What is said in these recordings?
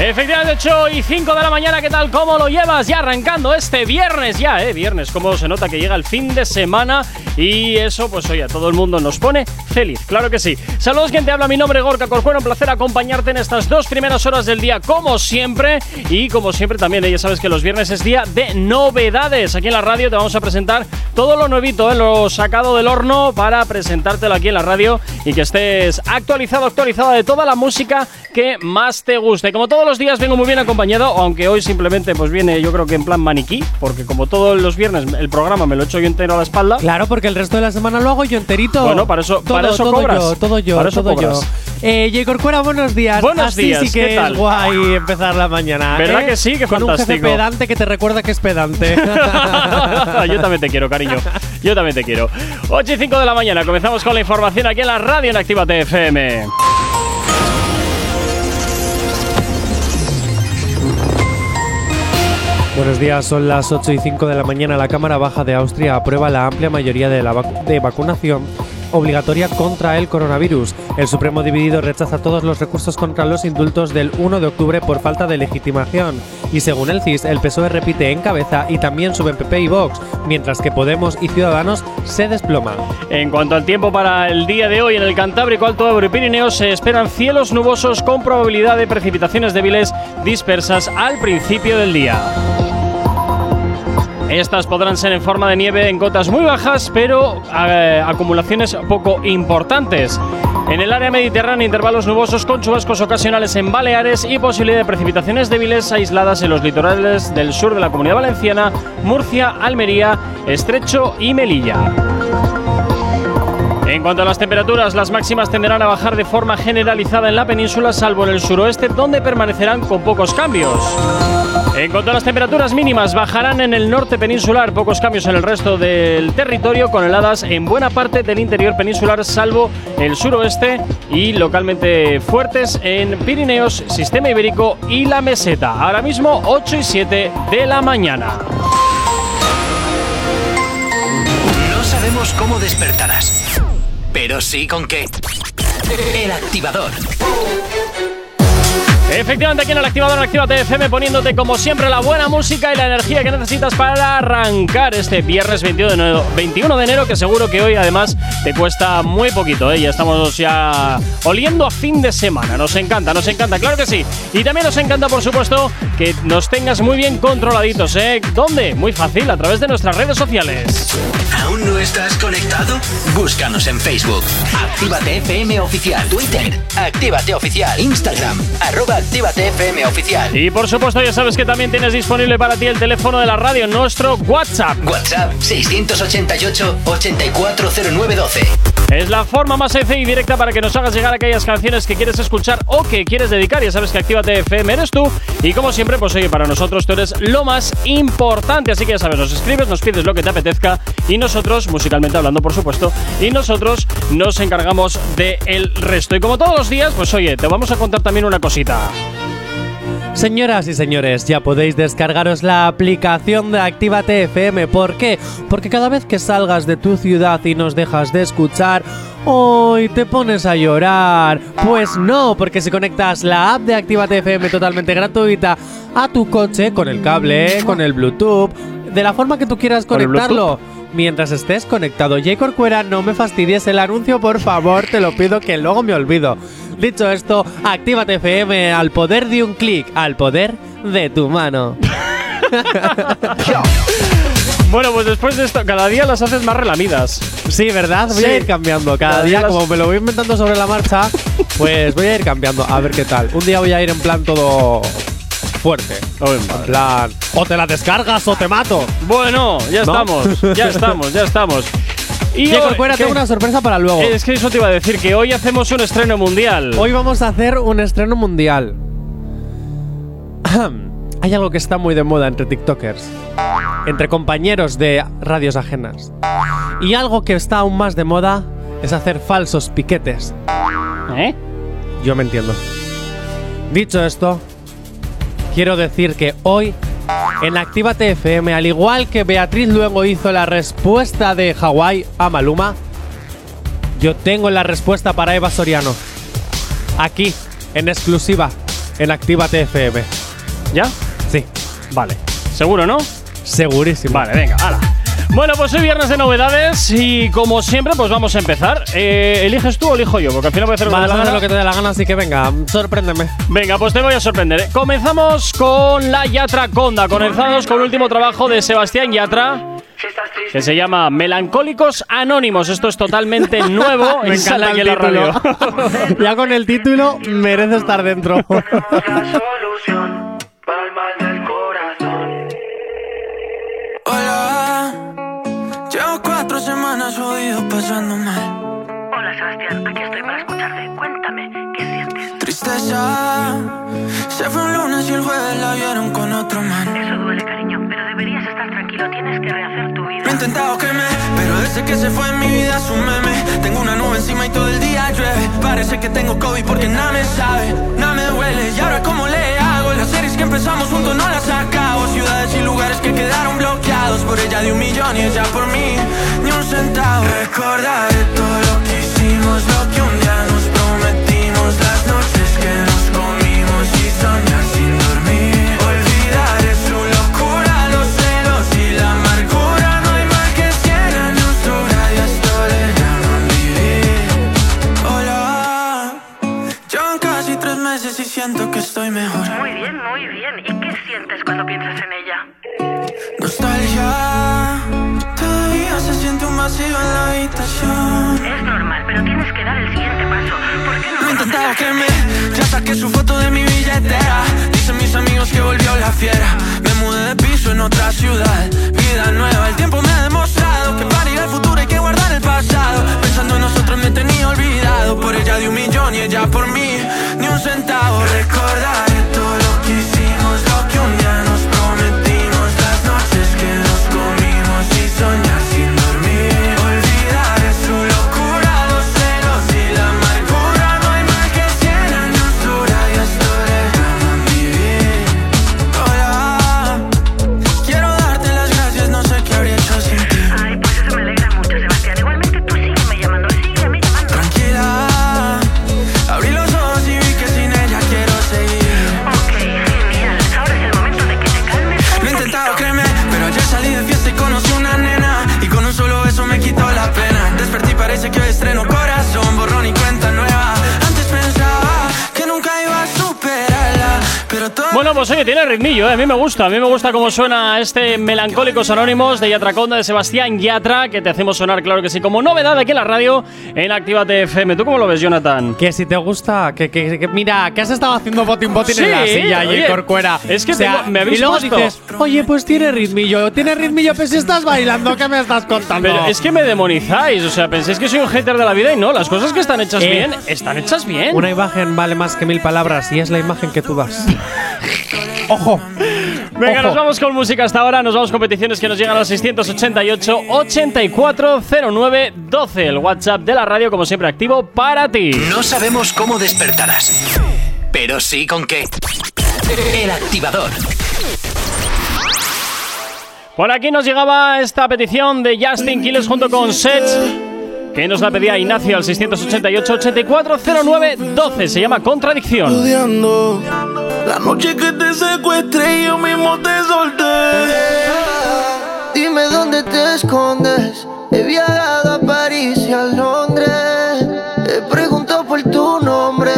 Efectivamente, 8 y 5 de la mañana, ¿qué tal? ¿Cómo lo llevas? Ya arrancando este viernes, ya, ¿eh? Viernes, cómo se nota que llega el fin de semana y eso, pues oye, a todo el mundo nos pone feliz, claro que sí. Saludos, quien te habla, mi nombre es Gorka Corcuero, un placer acompañarte en estas dos primeras horas del día, como siempre. Y como siempre también, ¿eh? ya sabes que los viernes es día de novedades. Aquí en la radio te vamos a presentar todo lo nuevito, ¿eh? lo sacado del horno para presentártelo aquí en la radio y que estés actualizado, actualizada de toda la música que más te guste. Como todos los días vengo muy bien acompañado, aunque hoy simplemente pues viene yo creo que en plan maniquí, porque como todos los viernes el programa me lo echo yo entero a la espalda. Claro, porque el resto de la semana lo hago yo enterito. Bueno, para eso, todo, para eso todo cobras. Yo, todo yo, Para eso todo cobras. yo. Eh, J. Corcuera, buenos días. Buenos Así días, sí que ¿qué tal? es guay empezar la mañana. ¿Verdad ¿eh? que sí? Qué Con un jefe fantástico. pedante que te recuerda que es pedante. yo también te quiero, cariño. Yo también te quiero. 8 y 5 de la mañana, comenzamos con la información aquí en la radio en Actívate FM. Buenos días, son las 8 y 5 de la mañana. La Cámara Baja de Austria aprueba la amplia mayoría de la de vacunación obligatoria contra el coronavirus. El Supremo dividido rechaza todos los recursos contra los indultos del 1 de octubre por falta de legitimación. Y según el CIS, el PSOE repite en cabeza y también suben PP y Vox, mientras que Podemos y Ciudadanos se desploman. En cuanto al tiempo para el día de hoy, en el Cantábrico, Alto Ebro y Pirineos se esperan cielos nubosos con probabilidad de precipitaciones débiles dispersas al principio del día. Estas podrán ser en forma de nieve en cotas muy bajas, pero eh, acumulaciones poco importantes. En el área mediterránea, intervalos nubosos con chubascos ocasionales en Baleares y posibilidad de precipitaciones débiles aisladas en los litorales del sur de la Comunidad Valenciana, Murcia, Almería, Estrecho y Melilla. En cuanto a las temperaturas, las máximas tenderán a bajar de forma generalizada en la península, salvo en el suroeste, donde permanecerán con pocos cambios. En cuanto a las temperaturas mínimas, bajarán en el norte peninsular, pocos cambios en el resto del territorio, con heladas en buena parte del interior peninsular, salvo el suroeste y localmente fuertes en Pirineos, Sistema Ibérico y la Meseta. Ahora mismo 8 y 7 de la mañana. No sabemos cómo despertarás, pero sí con qué. El Activador. Efectivamente, aquí en el activador en Actívate FM poniéndote como siempre la buena música y la energía que necesitas para arrancar este viernes 21 de enero, 21 de enero que seguro que hoy además te cuesta muy poquito, ¿eh? Ya estamos ya oliendo a fin de semana. Nos encanta, nos encanta, claro que sí. Y también nos encanta, por supuesto, que nos tengas muy bien controladitos, ¿eh? ¿Dónde? Muy fácil, a través de nuestras redes sociales. ¿Aún no estás conectado? Búscanos en Facebook. Actívate FM Oficial. Twitter. Actívate Oficial. Instagram. Actívate FM Oficial. Y por supuesto, ya sabes que también tienes disponible para ti el teléfono de la radio, nuestro WhatsApp. WhatsApp 688-840912. Es la forma más sencilla y directa para que nos hagas llegar aquellas canciones que quieres escuchar o que quieres dedicar. Ya sabes que Actívate FM eres tú. Y como siempre, pues oye, para nosotros tú eres lo más importante. Así que ya sabes, nos escribes, nos pides lo que te apetezca. Y nosotros, musicalmente hablando, por supuesto, y nosotros nos encargamos del resto. Y como todos los días, pues oye, te vamos a contar también una cosita. Señoras y señores, ya podéis descargaros la aplicación de Actívate FM. ¿Por qué? Porque cada vez que salgas de tu ciudad y nos dejas de escuchar, hoy te pones a llorar. Pues no, porque si conectas la app de Actívate FM totalmente gratuita a tu coche con el cable, con el Bluetooth, de la forma que tú quieras ¿Con el conectarlo. Mientras estés conectado, J. Corcuera, no me fastidies el anuncio, por favor, te lo pido que luego me olvido. Dicho esto, actívate FM al poder de un clic, al poder de tu mano. Bueno, pues después de esto, cada día las haces más relamidas. Sí, ¿verdad? Voy Sí. a ir cambiando. Cada, Cada día, las- como me lo voy inventando sobre la marcha, pues voy a ir cambiando. A ver qué tal. Un día voy a ir en plan todo fuerte. En plan, o te la descargas o te mato. Bueno, ya ¿No? estamos, ya estamos, ya estamos. Y hoy- Corcuera, tengo una sorpresa para luego. Es que eso te iba a decir, que hoy hacemos un estreno mundial. Hoy vamos a hacer un estreno mundial. Hay algo que está muy de moda entre TikTokers, entre compañeros de radios ajenas. Y algo que está aún más de moda es hacer falsos piquetes. ¿Eh? Yo me entiendo. Dicho esto, quiero decir que hoy en Actívate FM, al igual que Beatriz luego hizo la respuesta de Hawái a Maluma, yo tengo la respuesta para Eva Soriano. Aquí, en exclusiva, en Actívate FM. ¿Ya? Sí, Vale. ¿Seguro, no? segurísimo. Vale, venga, hala. Bueno, pues hoy viernes de novedades y como siempre, pues vamos a empezar. Eh, ¿Eliges tú o elijo yo? Porque al final voy a hacer lo que me Vas a la hacer gana. lo que te dé la gana, así que venga, sorpréndeme. Venga, pues te voy a sorprender. ¿eh? Comenzamos con la Yatra Conda. Comenzamos con el último trabajo de Sebastián Yatra. Que se llama Melancólicos Anónimos. Esto es totalmente nuevo en Sala aquí en la radio. ya con el título merece estar dentro. Pasando mal. Hola Sebastián, aquí estoy para escucharte. Cuéntame, ¿qué sientes? Tristeza, se fue un lunes y el jueves la vieron con otro man. Eso duele, cariño, pero deberías estar tranquilo. Tienes que rehacer tu Lo he vida. intentado que me, pero desde que se fue en mi vida es un meme. Tengo una nube encima y todo el día llueve. Parece que tengo COVID porque nada me sabe, nada me duele. Y ahora cómo le hago, las series que empezamos juntos no las acabo. Ciudades y lugares que quedaron bloqueados por ella de un millón y ella por mí ni un centavo. Recordaré todo lo que hicimos, lo que vacío en la habitación. Es normal, pero tienes que dar el siguiente paso. ¿Por qué no Lo he conoces intentado a que gente? me Ya saqué su foto de mi billetera Dicen mis amigos que volvió la fiera Me mudé de piso en otra ciudad Vida nueva, el tiempo me ha demostrado Que para ir al futuro hay que guardar el pasado Pensando en nosotros me tenía olvidado Por ella de un millón y ella por mí Ni un centavo ¿eh? a mí me gusta. A mí me gusta cómo suena este Melancólicos Anónimos de Yatra Conda de Sebastián Yatra, que te hacemos sonar, claro que sí, como novedad aquí en la radio en Actívate FM. ¿Tú cómo lo ves, Jonathan? Que si te gusta, que, que- que- mira, que has estado haciendo botín botín Sí, en la silla y oye, Corcuera. es que tengo- me habéis Y luego puesto- dices, oye, pues tiene ritmillo, tiene ritmillo, pero si estás bailando, ¿qué me estás contando? Pero es que me demonizáis, o sea, pensáis que soy un hater de la vida y no, las cosas que están hechas Eh, bien, están hechas bien. Una imagen vale más que mil palabras y es la imagen que tú das. ¡Ojo! Venga, Ojo. nos vamos con música hasta ahora, nos vamos con peticiones que nos llegan al 688 8409 12, el WhatsApp de la radio como siempre activo para ti. No sabemos cómo despertarás, pero sí con qué. El activador. Por aquí nos llegaba esta petición de Justin Quiles junto con Sets, que nos la pedía Ignacio al 688 8409 12, se llama Contradicción. estudiando. La noche que te secuestré, yo mismo te solté. Dime dónde te escondes. He viajado a París y a Londres. He preguntado por tu nombre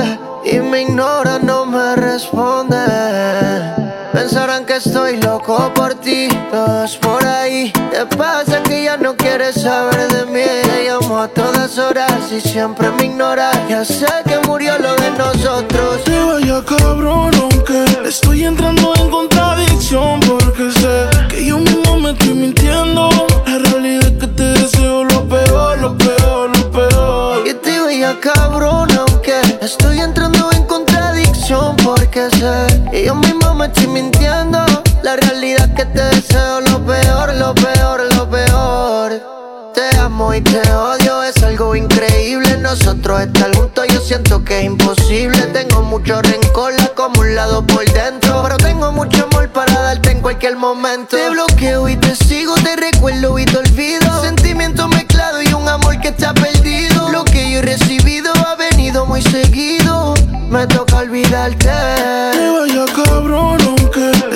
y me ignora, no me responde. Pensarán que estoy loco por ti, todos por ahí. Te pasa que ya no quieres saber de mí. Te llamo a todas horas y siempre me ignora. Ya sé que murió lo de nosotros. Te vaya cabrón, aunque estoy entrando en contradicción. Porque sé que yo mismo me estoy mintiendo. La realidad es que te deseo lo peor, lo peor, lo peor. Y te veía cabrón, aunque estoy entrando en contradicción porque sé que yo mismo me estoy mintiendo. La realidad que te deseo lo peor, lo peor, lo peor. Te amo y te odio, es algo increíble. Nosotros estar juntos, yo siento que es imposible. Tengo mucho rencor, la acumulado por dentro. Pero tengo mucho amor para darte en cualquier momento. Te bloqueo y te sigo, te recuerdo y te olvido. Sentimiento mezclado y un amor que está perdido. Lo que yo he recibido ha venido muy seguido. Me toca olvidarte. Te vaya cabrón,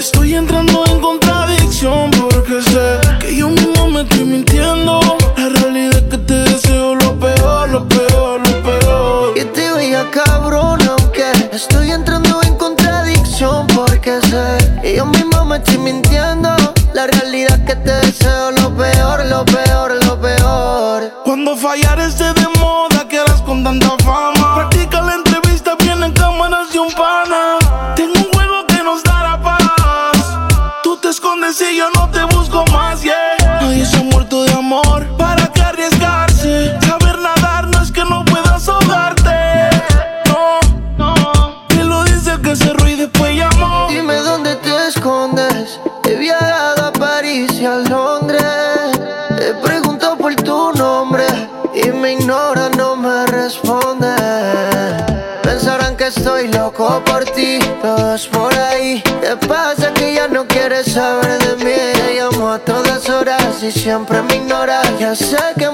estoy entrando en contradicción porque sé que yo mismo me estoy mintiendo. La realidad es que te deseo lo peor, lo peor, lo peor. Y te veía cabrón, aunque estoy entrando en contradicción porque sé que yo mismo me estoy mintiendo. La realidad es que te deseo lo peor, lo peor, lo peor. Cuando fallar esté de moda, quedas con tanta fama. Siempre me ignoras. Ya sé que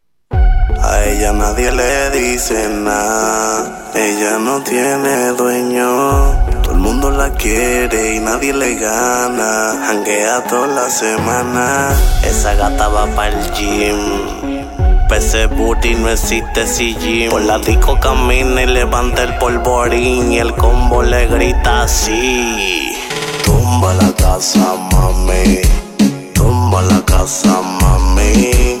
A ella nadie le dice nada. Ella no tiene dueño. Todo el mundo la quiere y nadie le gana. Hanguea toda la semana. Esa gata va para el gym. Pese booty no existe gym. Por la disco camina y levanta el polvorín. Y el combo le grita así. Tumba la casa, mami. Tumba la casa, mami.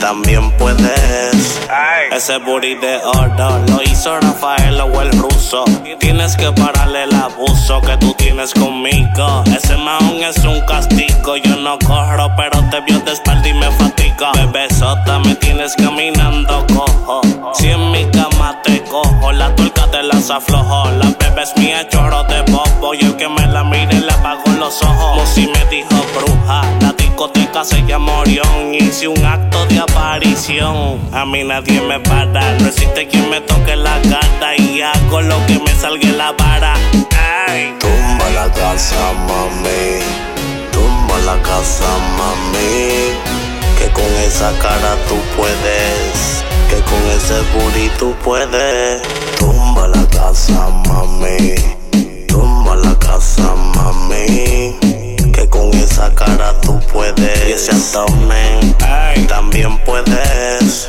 también puedes. Ese booty de oro lo hizo Rafael o el ruso. Tienes que pararle el abuso que tú tienes conmigo. Ese maón es un castigo. Yo no corro, pero te vio de espalda y me fatiga. Bebesota, me tienes caminando cojo. Si en mi cama te cojo, la te las aflojo. La bebé es mía, chorro de bobo. Y el que me la mire le apago los ojos. Musi me dijo bruja. La discoteca se llama Orión. Hice un acto de aparición. A mí nadie me para. No existe quien me toque la gata. Y hago lo que me salga la vara. Ay. Tumba la casa, mami. Tumba la casa, mami. Que con esa cara tú puedes. Que con ese booty tú puedes. Tumba la casa, mami. Tumba la casa, mami. Que con esa cara tú puedes. Y ese abdomen también puedes.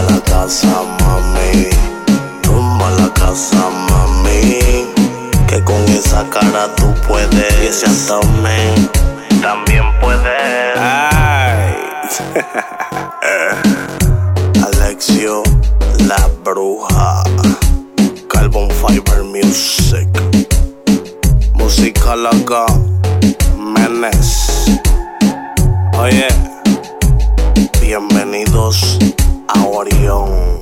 Tumba la casa, mami. Tumba la casa, mami. Que con esa cara tú puedes. Y ese abdomen también puede. Ay. Alexio, la bruja. Carbon Fiber Music. Música loca. Menes. Oye. Bienvenidos a Orión.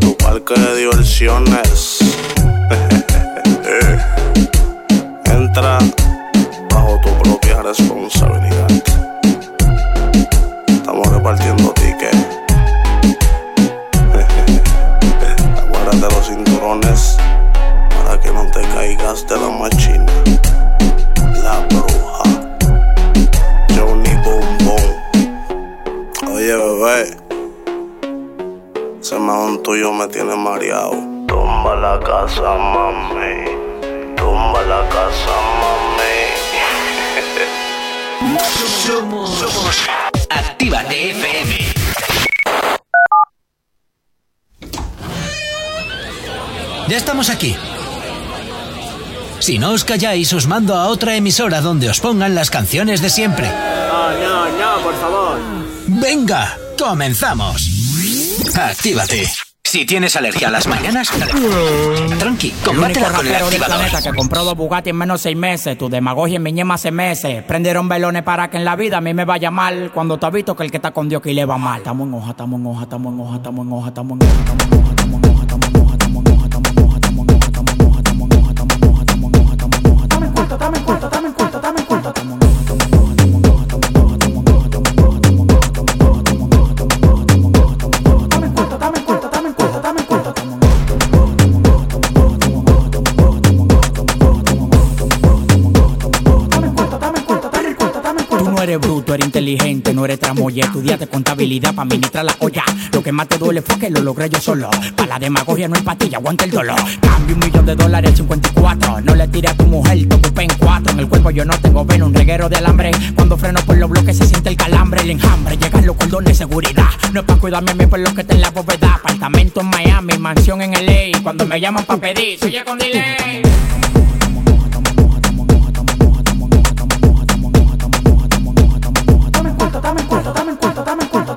Tu parque de diversiones. Entra bajo tu propia responsabilidad. Estamos repartiendo tickets. Aguárdate los cinturones para que no te caigas de la machina. La bruja. Johnny Boom. Oye, bebé. Ese mahón tuyo me tiene mareado. Tumba la casa, mami. Tumba la casa, mami. Somos Actívate FM. Ya estamos aquí. Si no os calláis, os mando a otra emisora donde os pongan las canciones de siempre. No, no, no, por favor. Venga, comenzamos. Actívate. Si tienes alergia a las mañanas, tranqui, combátela con el del planeta que compró dos Bugatti en menos de seis meses. Tu demagogia en mi ñema hace meses. Prendieron velones para que en la vida a mí me vaya mal. Cuando te has visto que el que está con Dios que le va mal. Estamos en hoja, estamos en hoja, estamos en hoja, estamos en hoja, estamos en hoja, estamos en hoja, estamos en hoja, eres bruto, eres inteligente, no eres tramoya. Estudiaste contabilidad para administrar la olla. Lo que más te duele fue que lo logré yo solo. Para la demagogia no hay pastilla, aguanta el dolor. Cambio un millón de dólares al 54. No le tires a tu mujer, te ocupé en cuatro. En el cuerpo yo no tengo veno, un reguero de alambre. Cuando freno por los bloques se siente el calambre, el enjambre. Llegan los cordones de seguridad. No es para cuidarme a mí por lo que está en la bóveda. Apartamento en Miami, mansión en LA. Cuando me llaman para pedir, soy con delay. dame el cuarto, dame el cuarto, dame el cuarto.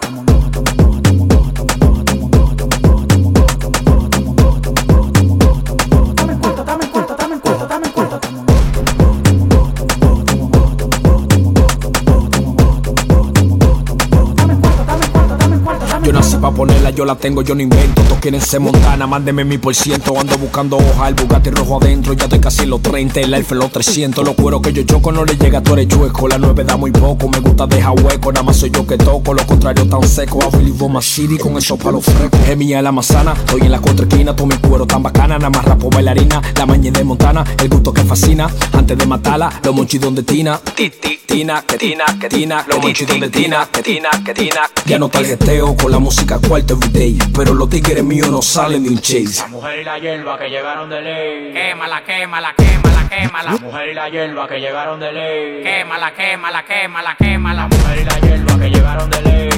Ponerla, yo la tengo, yo no invento. Todos quieren ser montana, mándeme mi por ciento. Ando buscando hoja, el Bugatti rojo adentro. Ya estoy casi los 30, el Alfa los 300. Los cueros que yo choco no le llega, tú eres chueco. La 9 da muy poco, me gusta dejar hueco. Nada más soy yo que toco, lo contrario tan seco. A Willy Boma City con esos palos frescos. Es mía la manzana, estoy en la cuatro esquina. Todo mi cuero tan bacana, nada más rapo bailarina. La maña de Montana, el gusto que fascina. Antes de matarla, los monchidos de Tina. Ti, ti, Tina, que Tina, que Tina. Los monchidos de Tina, que Tina, que Tina. Ya no tarjeteo con la música cuarto everyday. Pero los tigres míos no salen de un chase. La mujer y la hierba que llegaron de ley. Quémala, quémala, quémala, quémala. La mujer y la hierba que llegaron de ley. Quémala, quémala, quémala, quémala. La mujer y la hierba que llegaron de ley.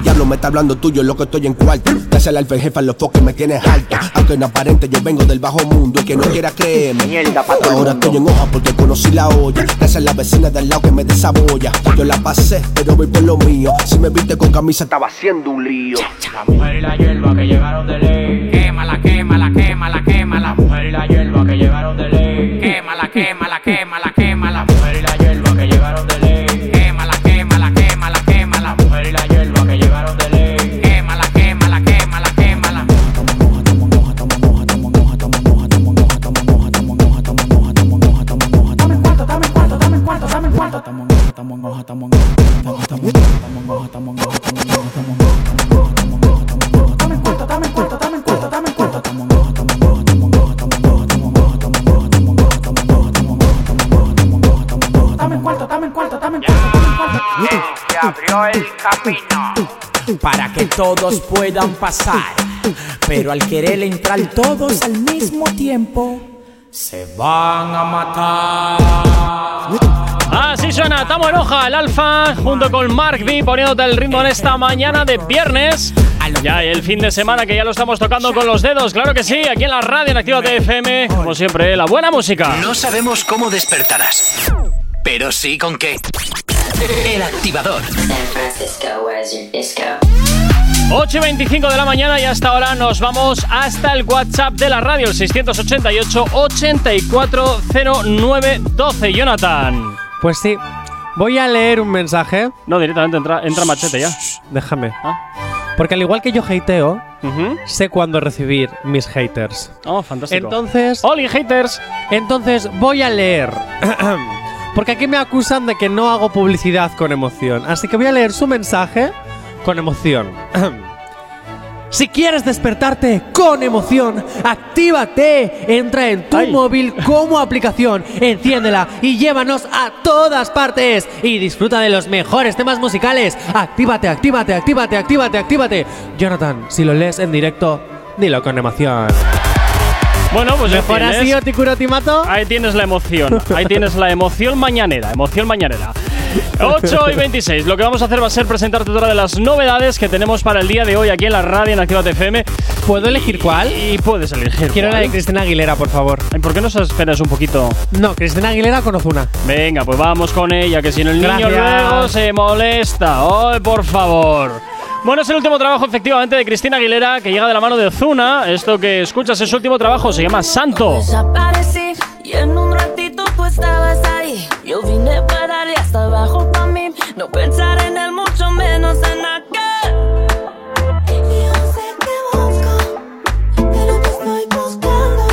El diablo me está hablando tuyo, lo que estoy en cuarto. Dásela al jefa, los foques me tienes alto. Aunque no aparente, yo vengo del bajo mundo. Y que no quiera creerme. Ahora estoy en hoja porque conocí la olla. Gracias a la vecina del lado que me desabolla. Yo la pasé, pero voy por lo mío. Si me viste con camisa, estaba haciendo un lío. La mujer y la hierba que llegaron de ley. Quémala, quémala, quémala, quémala. La mujer y la hierba que llegaron de ley. Quémala, quémala, quémala, quémala. Para que todos puedan pasar. Pero al querer entrar todos al mismo tiempo, se van a matar. Así suena, estamos en hoja, el Alfa, junto con Mark B, poniéndote el ritmo en esta mañana de viernes. Ya el fin de semana que ya lo estamos tocando con los dedos, claro que sí, aquí en la radio en Activa FM, como siempre, la buena música. No sabemos cómo despertarás, pero sí con qué. El activador. 8 y 25 de la mañana y hasta ahora nos vamos hasta el WhatsApp de la radio, el 688-840912. Jonathan. Pues sí, voy a leer un mensaje. No, directamente entra, entra machete ya. Déjame. Ah. Porque al igual que yo hateo, sé cuándo recibir mis haters. Oh, fantástico. Entonces. ¡Oli, haters! Entonces voy a leer. Porque aquí me acusan de que no hago publicidad con emoción. Así que voy a leer su mensaje con emoción. Si quieres despertarte con emoción, actívate. Entra en tu móvil como aplicación, enciéndela y llévanos a todas partes. Y disfruta de los mejores temas musicales. Actívate, actívate, actívate, actívate, actívate. Jonathan, si lo lees en directo, dilo con emoción. Bueno, pues Mejor así. Ahí tienes la emoción. Ahí tienes la emoción mañanera. Emoción mañanera. 8 y 26. Lo que vamos a hacer va a ser presentarte otra de las novedades que tenemos para el día de hoy aquí en la radio en Activa FM. ¿Puedo elegir cuál? Y puedes elegir. Quiero la de Cristina Aguilera, por favor. ¿Por qué no esperas un poquito? No, Cristina Aguilera con Ozuna. Venga, pues vamos con ella, que si no el niño Gracias. luego se molesta. ¡Ay, por favor! Bueno, es el último trabajo efectivamente de Cristina Aguilera que llega de la mano de Ozuna. Esto que escuchas es su último trabajo, se llama Santo. Desaparecí y en un ratito estabas ahí. Yo vine para darle hasta abajo para mí. No pensar en él, mucho menos en aquel. Yo sé que busco, pero te estoy buscando.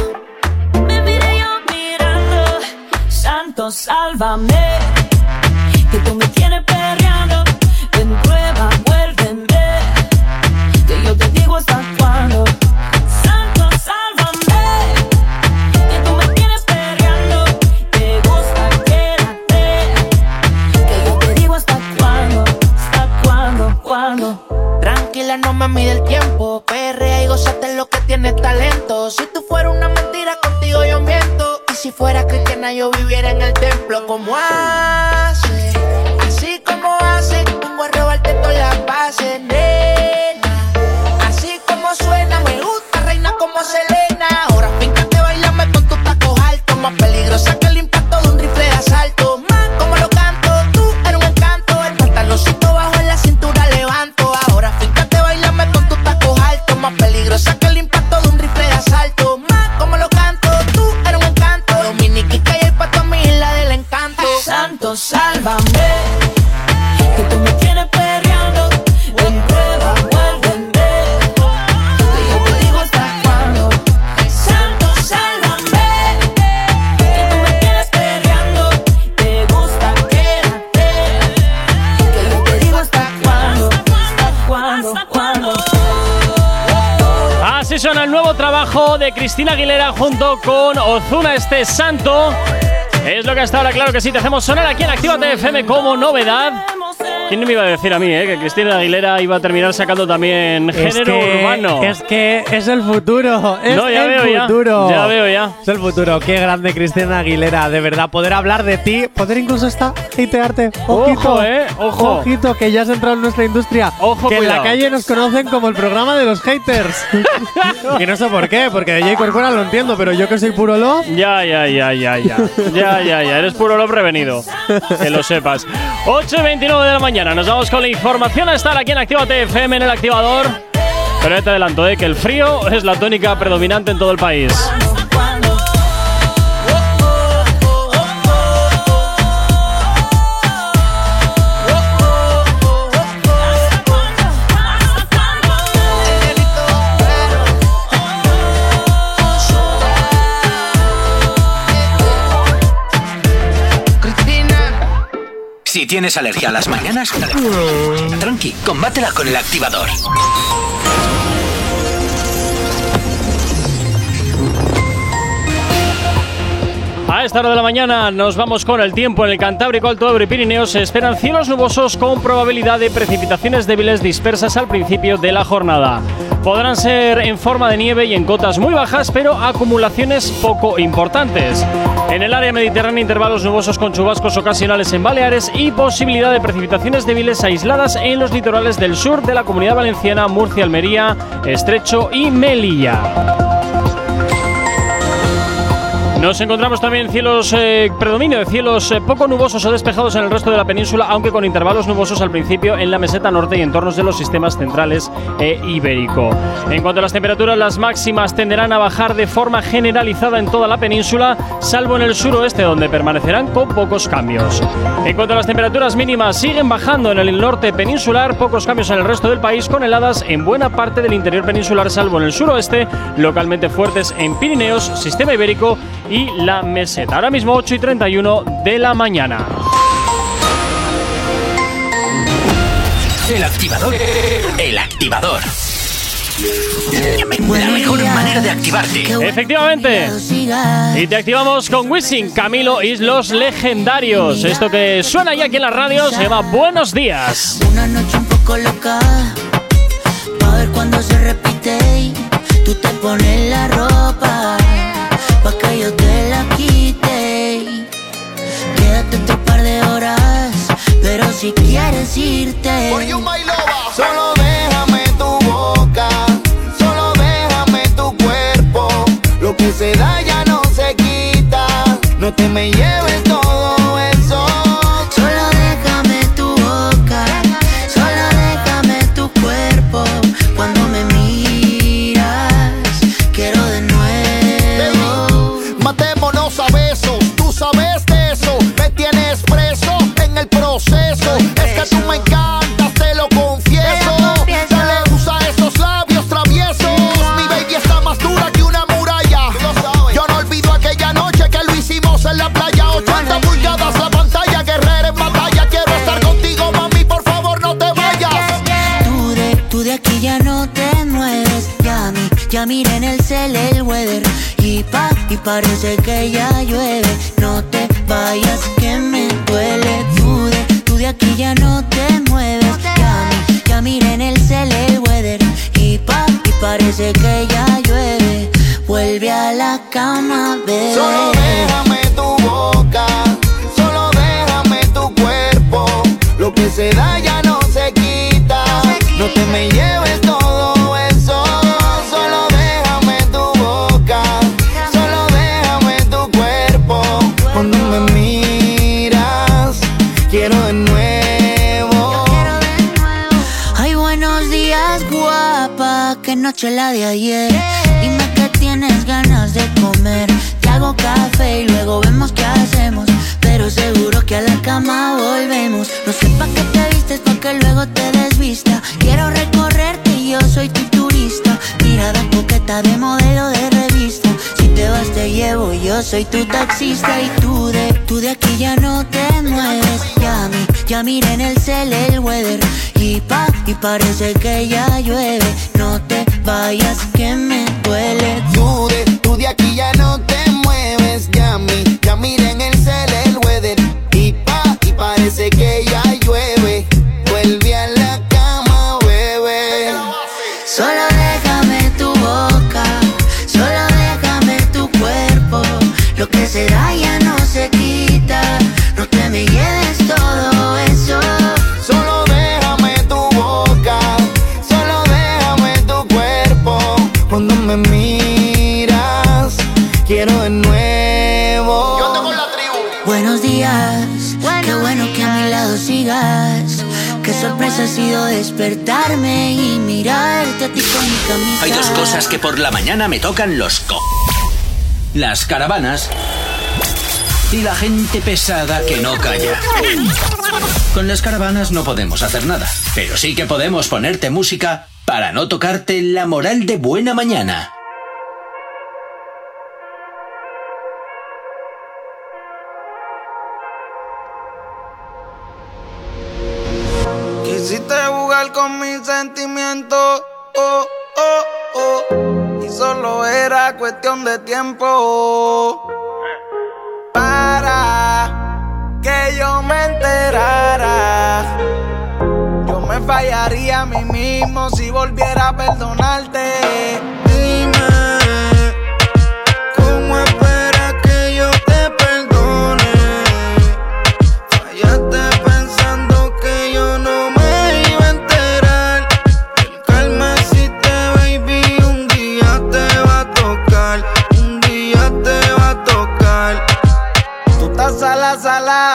Me miré yo mirando. Santo, sálvame. Que tú me tienes perreando. Ven, prueba, vuélveme. Que yo te digo hasta cuándo. Tranquila, no me mide el tiempo. Perrea y gozate lo que tiene talento. Si tú fueras una mentira, contigo yo miento. Y si fuera cristiana, yo viviera en el templo. como hace? Así como hace. Vengo a robarte todas las bases, nuevo trabajo de Cristina Aguilera junto con Ozuna este santo. Es lo que hasta ahora, claro que sí, te hacemos sonar aquí en Actívate FM como novedad. ¿Quién me iba a decir a mí, eh, que Cristina Aguilera iba a terminar sacando también género que, urbano? Es que es el futuro. Es No, ya el veo ya. futuro. Ya veo ya. Es el futuro. Qué grande Cristina Aguilera. De verdad, poder hablar de ti, poder incluso hasta hatearte. Ojito, Ojo, eh, ojo. Ojito, que ya has entrado en nuestra industria. Ojo, que en la calle nos conocen como el programa de los haters. y no sé por qué, porque de Jay Corcuera lo entiendo, pero yo que soy puro lo. Ya, ya, ya, ya, ya. Ya, ya, ya. Eres puro lo prevenido. Que lo sepas. 8 y 29 de la mañana. Nos vamos con la información a estar aquí en Actívate FM en el activador. Pero ya te adelanto, eh, que el frío es la tónica predominante en todo el país. Si tienes alergia a las mañanas, tranqui, combátela con el activador. A esta hora de la mañana nos vamos con el tiempo en el Cantábrico, Alto Ebro y Pirineos. Se esperan cielos nubosos con probabilidad de precipitaciones débiles dispersas al principio de la jornada. Podrán ser en forma de nieve y en cotas muy bajas, pero acumulaciones poco importantes. En el área mediterránea, intervalos nubosos con chubascos ocasionales en Baleares y posibilidad de precipitaciones débiles aisladas en los litorales del sur de la Comunidad Valenciana, Murcia, Almería, Estrecho y Melilla. Nos encontramos también cielos, eh, predominio de cielos eh, poco nubosos o despejados en el resto de la península, aunque con intervalos nubosos al principio en la meseta norte y entornos de los sistemas centrales e ibérico. En cuanto a las temperaturas, las máximas tenderán a bajar de forma generalizada en toda la península, salvo en el suroeste, donde permanecerán con pocos cambios. En cuanto a las temperaturas mínimas, siguen bajando en el norte peninsular, pocos cambios en el resto del país, con heladas en buena parte del interior peninsular, salvo en el suroeste, localmente fuertes en Pirineos, sistema ibérico y la meseta. Ahora mismo 8 y 31 de la mañana. El activador. El activador. La mejor manera de activarte. Efectivamente. Y te activamos con Wisin, Camilo y los legendarios. Esto que suena ya aquí en la radio se llama Buenos Días. Una noche un poco loca, pa' ver cuando se repite. y Tú te pones la ropa, pa' que yo te la quite. Quédate otro par de horas, pero si quieres irte. Solo déjame tu boca, solo déjame tu cuerpo. Lo que se da ya no se quita. No te me lleves parece que ya llueve. De modelo de revista. Si te vas, te llevo, yo soy tu taxista. Y tú de, tú de aquí ya no te mueves. Ya mi, ya miré en el cel el weather. Y pa, y parece que ya llueve. No te vayas que me duele. Tú de, tú de aquí ya no te mueves, ya mi, ya miren el cel el weather. Y pa, y parece que ya llueve. Despertarme y mirarte a ti con mi. Hay dos cosas que por la mañana me tocan los co... Las caravanas y la gente pesada que no calla. Con las caravanas no podemos hacer nada, pero sí que podemos ponerte música para no tocarte la moral de buena mañana. Con mis sentimientos, oh, oh, oh. Y solo era cuestión de tiempo. Para que yo me enterara. Yo me fallaría a mí mismo si volviera a perdonarte.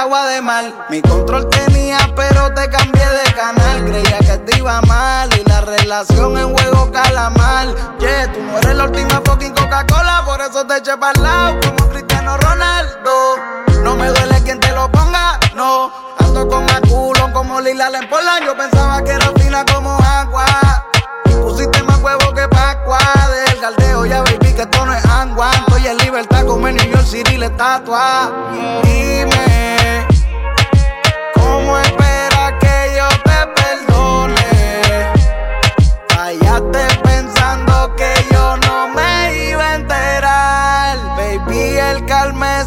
Agua de mal. Mi control tenía, pero te cambié de canal. Creía que te iba mal y la relación en juego calamar. Yeah, tú no eres la última fucking Coca-Cola, por eso te eché para lado como Cristiano Ronaldo. No me duele quien te lo ponga, no. Ando con Aculón como Lila Lempola. Yo pensaba que era fina como agua. Pusiste más huevo que Pascua. Del galdeo, ya baby, que esto no es agua. Estoy en libertad como en New York City la estatua. Dime,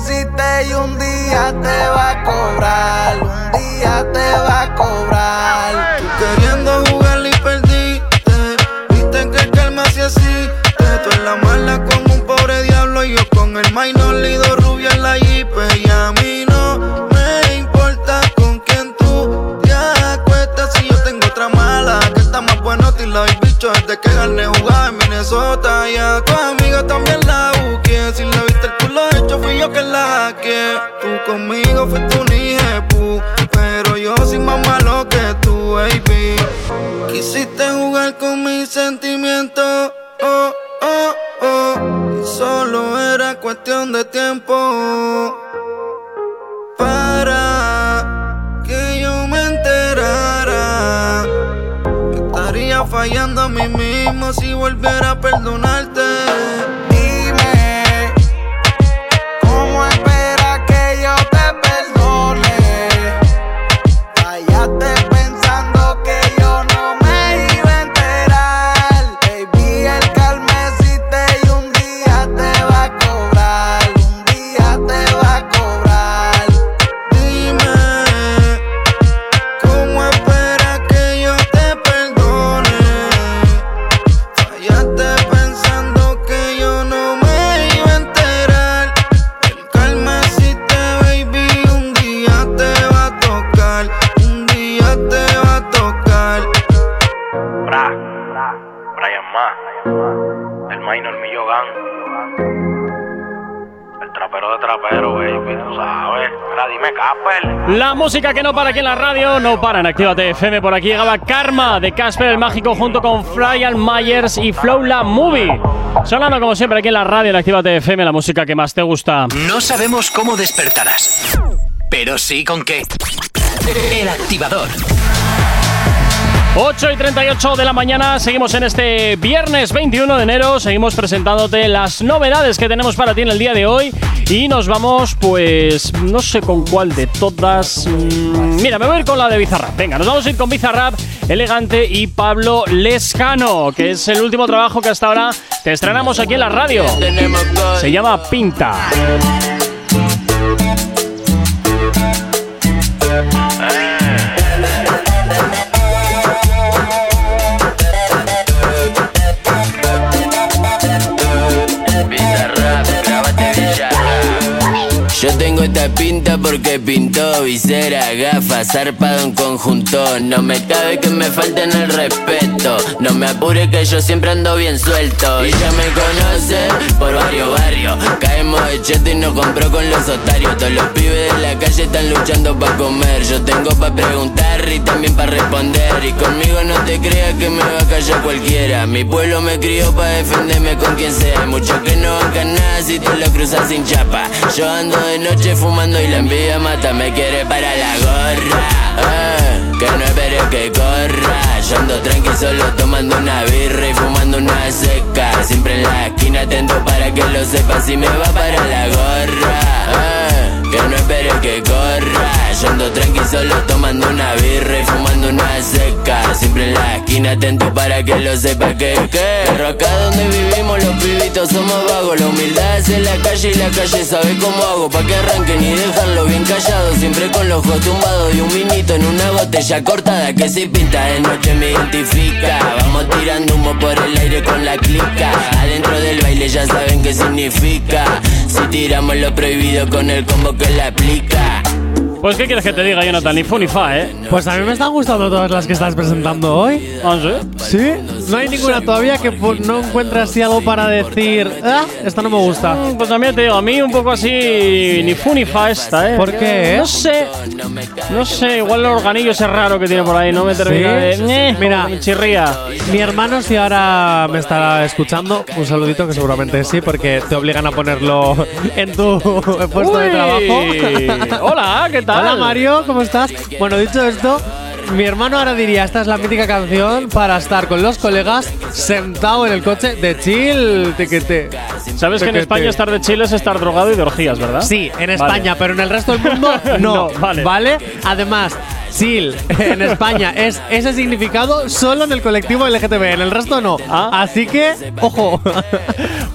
existe y un día te va a cobrar. Un día te va a cobrar. Tú queriendo jugar y perdiste. Viste que el calma sí existe. Tú en la mala con un pobre diablo y yo con el minor lido rubia en la jeep. Y a mí no me importa con quién tú te acuestas si yo tengo otra mala que está más bueno y la bicho desde que gané jugaba en Minnesota y a tu amiga también la busqué si le viste el culo hecho fui yo que la que tú conmigo fuiste un hijepu pero yo soy más malo que tú baby quisiste jugar con mis sentimientos oh oh oh y solo era cuestión de tiempo para que yo me enterara. Estaría fallando a mí mismo si volviera a perdonarte. Música que no para aquí en la radio, no para en Actívate FM. Por aquí llegaba Karma de Casper el Mágico junto con Brian Myers y Flow La Movie. Sonando como siempre aquí en la radio en Actívate FM, la música que más te gusta. No sabemos cómo despertarás, pero sí con qué. El activador. 8 y 38 de la mañana, seguimos en este viernes 21 de enero, seguimos presentándote las novedades que tenemos para ti en el día de hoy y nos vamos pues no sé con cuál de todas... Mm, mira, me voy a ir con la de Bizarrap, venga, nos vamos a ir con Bizarrap, Elegante y Pablo Lescano, que es el último trabajo que hasta ahora te estrenamos aquí en la radio. Se llama Pinta. Pinta porque pintó visera, gafas, zarpado en conjunto. No me cabe que me falten el respeto. No me apure que yo siempre ando bien suelto. Y ya me conoce por varios barrios. Caemos de cheto y no compro con los otarios. Todos los pibes de la calle están luchando para comer. Yo tengo para preguntar y también para responder. Y conmigo no te creas que me va a callar cualquiera. Mi pueblo me crió para defenderme con quien sea. Muchos que no bancan nada si te lo cruzas sin chapa. Yo ando de noche fumando y la envidia mata. Me quiere para la gorra. eh, que no espere que corra. Yo ando tranqui solo tomando una birra y fumando una seca. Siempre en la esquina atento para que lo sepa si me va para la gorra. eh, que no espere que corra. Yo ando tranqui solo tomando una birra y fumando una seca. Siempre en la esquina atento para que lo sepa que que. Pero acá donde vivimos los pibitos somos vagos. La humildad es en la calle y la calle sabe cómo hago. Pa' que arranquen y dejarlo bien callado. Siempre con los ojos tumbados y un vinito en una botella cortada que si pinta de noche me identifica. Vamos tirando humo por el aire con la clica. Adentro del baile ya saben qué significa. Si tiramos lo prohibido con el combo que la aplica. Pues, ¿qué quieres que te diga, Jonathan? Ni fu ni fa, ¿eh? Pues a mí me están gustando todas las que estás presentando hoy. ¿Ah, sí? ¿Sí? No hay ninguna todavía que no encuentre así algo para decir. Ah, esta no me gusta. Pues también te digo, a mí un poco así ni fu ni fa esta, ¿eh? ¿Por qué? No sé. No sé, igual el organillo ese raro que tiene por ahí, no me termina ¿Sí? de. Eh, Mira. me chirría. Mi hermano, si ahora me estará escuchando, un saludito que seguramente sí, porque te obligan a ponerlo en tu puesto de trabajo. Hola, ¿qué tal? Hola Mario, ¿cómo estás? Bueno, dicho esto, mi hermano ahora diría, esta es la mítica canción para estar con los colegas sentado en el coche de chill, tequete. Sabes que en. España estar de Chile es estar drogado y de orgías, ¿verdad? Sí, en Vale. España, pero en el resto del mundo no. No, vale. Además, chill en España es ese significado solo en el colectivo LGTB, en el resto no. Ah. Así que, ojo.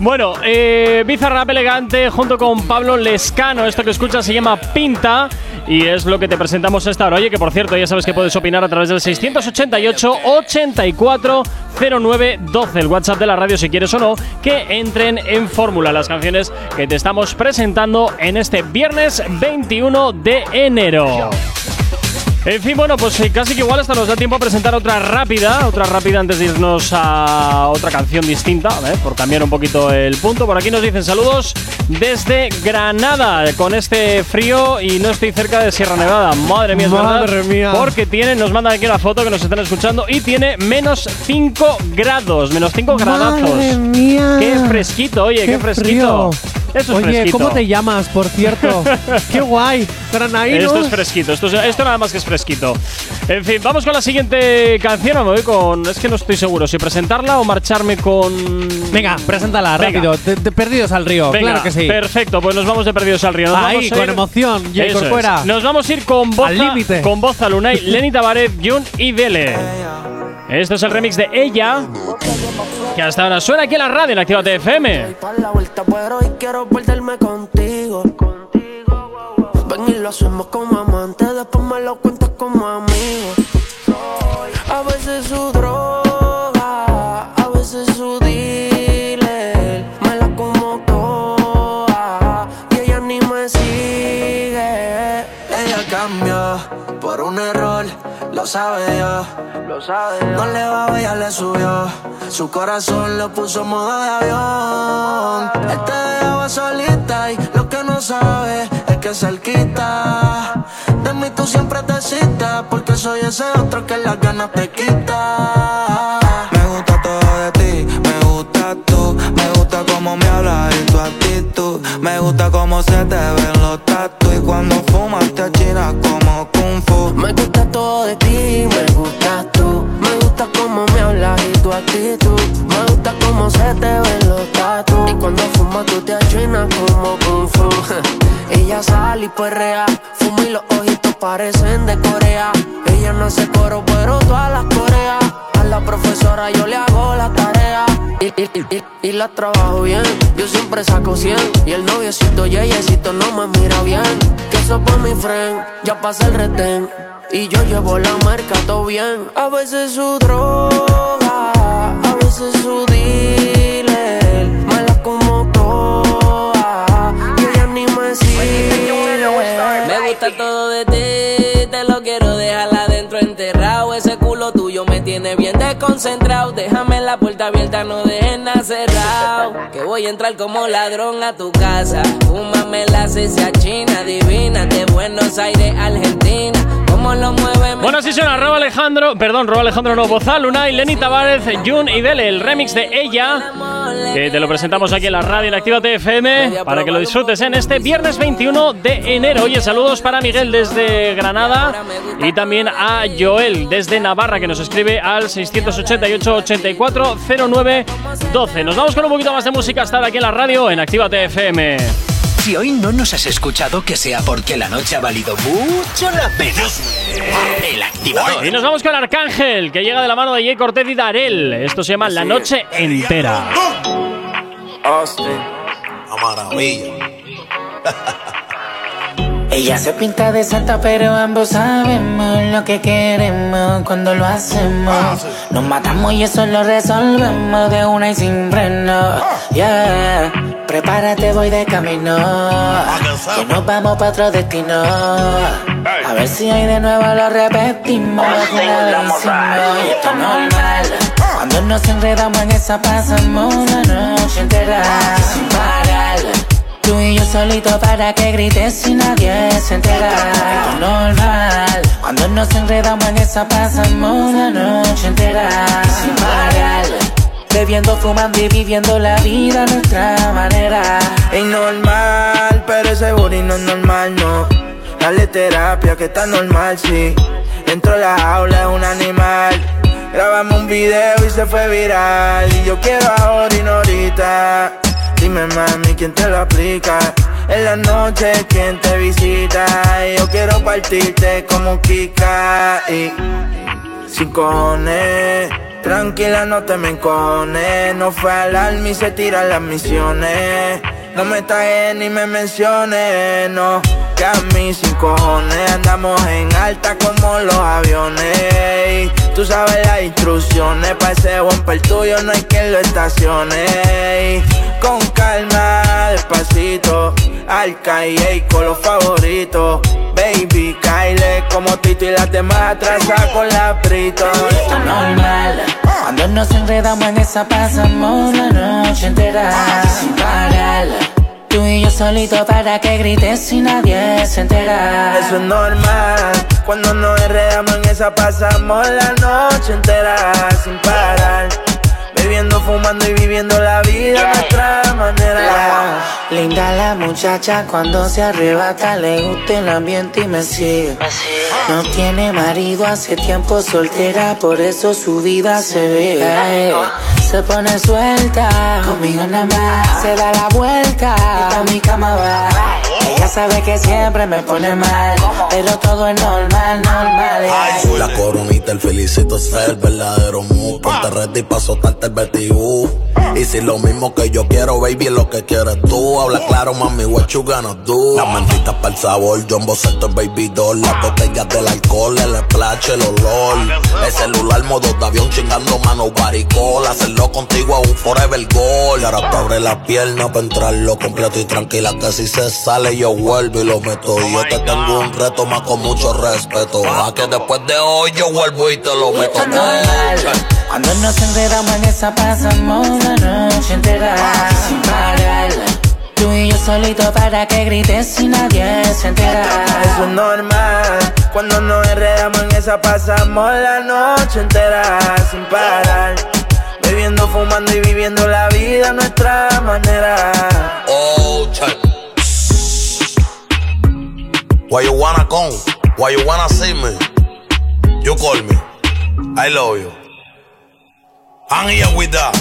Bueno, eh, Bizarrap elegante junto con Pablo Lescano. Esto que escuchas se llama Pinta y es lo que te presentamos esta hora. Oye, que por cierto, ya sabes que puedes opinar a través del 688 84 09 12, el WhatsApp de la radio si quieres o no, que entren en fórmula las canciones que te estamos presentando en este viernes 21 de enero. En fin, bueno, pues eh, casi que igual hasta nos da tiempo a presentar otra rápida, otra rápida antes de irnos a otra canción distinta, ¿eh? por cambiar un poquito el punto. Por aquí nos dicen saludos desde Granada, con este frío y no estoy cerca de Sierra Nevada. Madre mía, es Madre verdad, mía. Porque tiene, nos mandan aquí una foto que nos están escuchando y tiene menos 5 grados, menos 5 gradazos. Madre mía. Qué fresquito, oye, qué, fresquito. frío. Es Oye, fresquito. ¿cómo te llamas, por cierto? Qué guay. Granadinos. Esto es fresquito, esto, es- esto nada más que es fresquito. En fin, vamos con la siguiente canción. Me voy con. Es que no estoy seguro si presentarla o marcharme con. Venga, preséntala Venga. rápido. Te- perdidos al río, Venga, claro que sí. Perfecto, pues nos vamos de perdidos al río. Nos Ahí, vamos a con ir- emoción. Nos vamos a ir con Boza, Al límite. con Boza Lunay, Lenny Tavares, Jun y Dele. Este es el remix de Ella, que hasta ahora suena aquí en la radio en Actívate FM. Dar la vuelta, pero hoy quiero perderme contigo. Ven y lo hacemos como amantes, después me lo como amigo. A veces su droga, a veces su dealer. Me la como toda y ella ni me sigue. Ella cambió por un error, lo sabe Dios. Lo sabe. No le va ella le subió. Su corazón lo puso en modo de avión. Él te dejaba solita y lo que no sabe es que cerquita. De mí tú siempre te citas, porque soy ese otro que las ganas te quita. Me gusta todo de ti, me gusta tú, me gusta cómo me hablas y tu actitud, me gusta cómo se te ven los tatu y cuando fumas te achinas como kung fu. Me gusta todo de ti, me gustas tú. Me gusta cómo me hablas y tu actitud. Me gusta cómo se te ven los tatuajes. Y cuando fumas tú te achinas como kung fu. Ella sale y perrea. Fuma y los ojitos parecen de Corea. Ella no hace coro, pero todas las coreas. A la profesora yo le hago la tarea. Y, y, y, y- la trabajo bien. Yo siempre saco 100. Y el noviecito, yeyecito, no me mira bien. Que eso por mi friend, ya pasa el retén. Y yo llevo la marca todo bien. A veces su droga, a veces su dealer. De ti. Te lo quiero dejar adentro enterrado. Ese culo tuyo me tiene bien desconcentrado. Déjame la puerta abierta, no dejes nada cerrado. Que voy a entrar como ladrón a tu casa. Fúmame la cecia china divina de Buenos Aires, Argentina. ¿Cómo lo mueven? Bueno, Alejandro, perdón, Rob Alejandro no, Bozal, Luna y Lenny Tavares, Jun y Dele, el remix de ella, que te lo presentamos aquí en la radio en Activa TFM para que lo disfrutes en este viernes 21 de enero. Oye, saludos para Miguel desde Granada y también a Joel desde Navarra que nos escribe al 688 84 09 12. Nos vamos con un poquito más de música hasta aquí en la radio en Activa TFM. Si hoy no nos has escuchado, que sea porque la noche ha valido mucho la pena. El activador. Y nos vamos con Arcángel, que llega de la mano de Jay Cortez y Darel. Esto se llama La Noche Entera. Austin, la maravilla. Ella se pinta de santa, pero ambos sabemos lo que queremos cuando lo hacemos. Nos matamos y eso lo resolvemos de una y sin freno. Yeah, prepárate, voy de camino. Que nos vamos para otro destino. A ver si hoy de nuevo lo repetimos. Y esto es normal. Cuando nos enredamos en esa pasamos la noche entera sin. Tú y yo solito para que grites y nadie se entera. Es normal. Cuando nos enredamos en esa pasamos la noche entera sin parar. Bebiendo, fumando y viviendo la vida a nuestra manera. Es normal, pero ese booty no es normal, no. Dale terapia que está normal, sí. Dentro de la jaula es un animal. Grabamos un video y se fue viral. Y yo quiero ahora y no ahorita. Dime, mami, ¿quién te lo aplica? En la noche, ¿quién te visita? Yo quiero partirte como Kika. Y sin cojones. Tranquila, no te me encones. No fue al alma y se tiran las misiones. No me tagues ni me menciones, no. Que a mí sin cojones andamos en alta como los aviones. Tú sabes las instrucciones, pa' ese bumper tuyo no hay quien lo estacione. Con calma, despacito, al calle con los favoritos. Baby, Kyle como Tito y las demás atrasadas con la Prito. Esto es normal. Cuando nos enredamos en esa pasamos la noche entera sin parar. Tú y yo solito para que grites y nadie se entera. Eso es normal. Cuando nos enredamos en esa pasamos la noche entera sin parar. Bebiendo, fumando y viviendo la vida a nuestra manera. Linda la muchacha cuando se arrebata, le gusta el ambiente y me sigue. No tiene marido, hace tiempo soltera, por eso su vida se ve. Se pone suelta, conmigo nada más. Se da la vuelta, y pa' mi cama va. Ella sabe que siempre me pone mal, pero todo es normal, normal. ey. La coronita, el felicito es el verdadero mood. Ponte ready pa' soltarte el vertigo. Y si lo mismo que yo quiero, baby, es lo que quieres tú. Habla claro, mami, what you gonna do? Las mentitas para el sabor, Jumbo Seto, el baby doll. Las botellas del alcohol, el splash, el olor. El celular, modo de avión, chingando mano, baricol. Hacerlo contigo es un forever goal. Y ahora te abre la pierna para entrarlo completo y tranquila. Que si se sale, yo vuelvo y lo meto. Y yo te tengo un reto más con mucho respeto. A que después de hoy yo vuelvo y te lo meto. Cuando nos enredamos en esa pasamos la noche entera sin parar. Tú y yo solito para que grites y nadie se entera. Eso es normal. Cuando nos enredamos en esa pasamos la noche entera sin parar. Bebiendo, fumando y viviendo la vida a nuestra manera. Oh, check. Why you wanna come? Why you wanna see me? You call me. I love you. I'm here with that.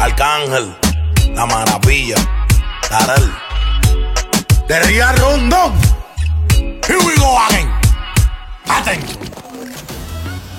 Arcángel, la maravilla, Darel. De Rondón. Here we go again. Attention.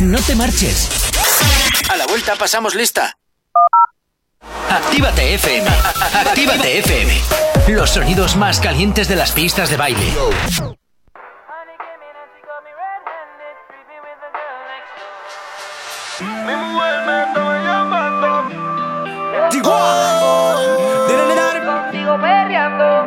No te marches. A la vuelta pasamos lista. Actívate FM. Actívate FM. Los sonidos más calientes de las pistas de baile. Digo perreando.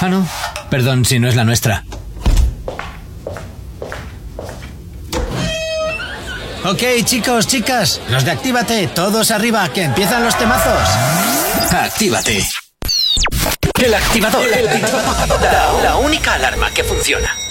Ah, no. Perdón si no es la nuestra. Ok, chicos, chicas, los de Actívate, todos arriba, que empiezan los temazos. Actívate. El activador. El activador. La única alarma que funciona.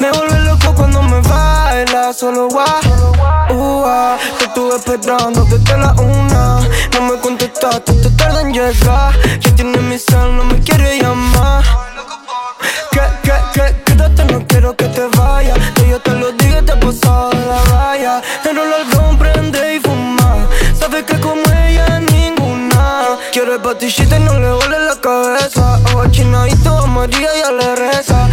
Me vuelve loco cuando me baila, solo guaya. Uh, ah, te estuve esperando desde la una. No me contestaste, te tarda en llegar. Ya tienes mi cel, no me quiere llamar. Que, que, que, quédate, no quiero que te vayas. Que yo te lo diga, te he pasado de la raya. Enrola el blon, prende y fuma. Sabes que como ella ninguna. Quiero el patillita y no le huele la cabeza. Ojo chinadito, a María ya le reza.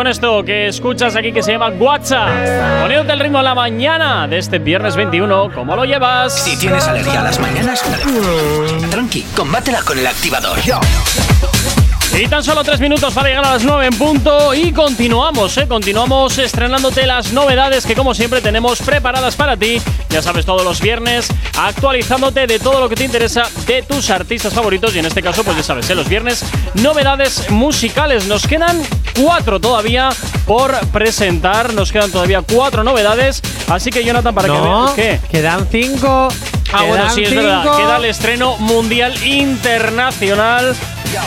Con esto que escuchas aquí que se llama WhatsApp. Poniéndote el ritmo en la mañana de este viernes 21. ¿Cómo lo llevas? Si tienes alergia a las mañanas, tranqui, combátela con el activador. Y tan solo tres minutos para llegar a las 9 en punto y continuamos, ¿eh? Continuamos estrenándote las novedades que como siempre tenemos preparadas para ti. Ya sabes, todos los viernes actualizándote de todo lo que te interesa de tus artistas favoritos y en este caso, pues ya sabes, ¿eh? los viernes novedades musicales. Nos quedan cuatro todavía por presentar, nos quedan todavía cuatro novedades. Así que Jonathan, para que No, veas... ¿Qué? quedan cinco. Ah, bueno, Quedan sí, es verdad. cinco. Queda el estreno mundial internacional.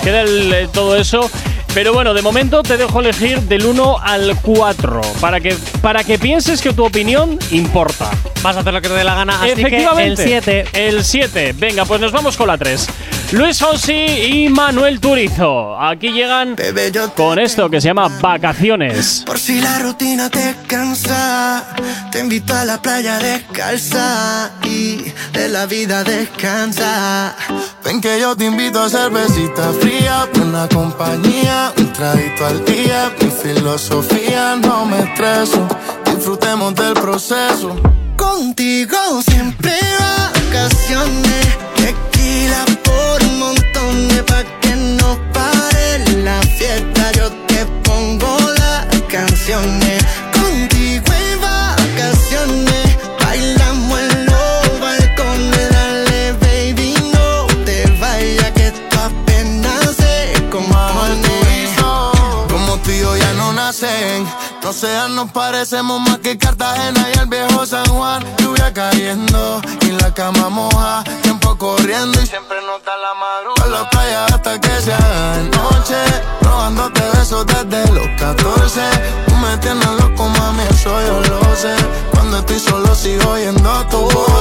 Queda el, eh, todo eso. Pero bueno, de momento te dejo elegir del 1 al 4 para que, para que pienses que tu opinión importa. Vas a hacer lo que te dé la gana. Así Efectivamente. que el 7. El 7. Venga, pues nos vamos con la 3. Luis Fonsi y Manuel Turizo. Aquí llegan con esto que se llama Vacaciones. Por si la rutina te cansa, te invito a la playa descalza y de la vida descansa. Ven que yo te invito a cervecita fría, buena compañía, un traguito al día. Mi filosofía no me estreso, disfrutemos del proceso. Contigo siempre vacaciones, nos parecemos más que Cartagena y el viejo San Juan. Lluvia cayendo y la cama moja. Tiempo corriendo y siempre nota la madrugada. En la playa hasta que se haga de noche. Robándote besos desde los 14. Tú me tienes loco, mami, eso yo lo sé. Cuando estoy solo sigo oyendo tu voz.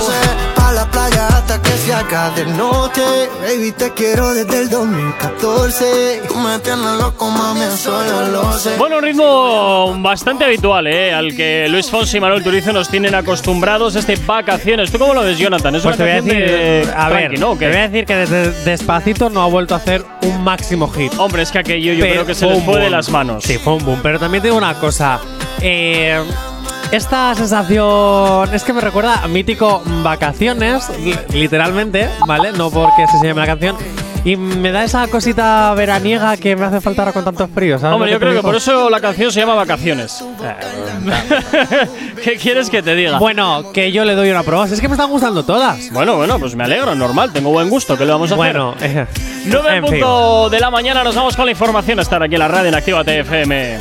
Haga de noche. Baby, te quiero desde el 2014. Tú me tienes loco, mami, eso yo lo sé. Bueno, un ritmo bastante habitual, ¿eh? Al que Luis Fonsi y Manuel Turizo nos tienen acostumbrados este vacaciones. ¿Tú cómo lo ves, Jonathan? Es Pues te voy a decir, de a ver, ¿no? Te voy a decir que desde Despacito no ha vuelto a hacer un máximo hit. Hombre, es que aquello yo Pero creo que se fue les fue de las manos. Sí, fue un boom. Pero también tengo una cosa. Eh, esta sensación es que me recuerda a mítico vacaciones, li- literalmente, ¿vale? No porque así se llame la canción. Y me da esa cosita veraniega que me hace falta ahora con tantos fríos. ¿sabes Hombre, yo creo que digo? por eso la canción se llama Vacaciones. ¿Qué quieres que te diga? Bueno, que yo le doy una prueba. Es que me están gustando todas. Bueno, bueno, pues me alegro, normal, tengo buen gusto, ¿qué le vamos a Bueno, hacer? eh, 9 en en fin. punto de la mañana, nos vamos con la información a estar aquí en la radio en Activa TFM.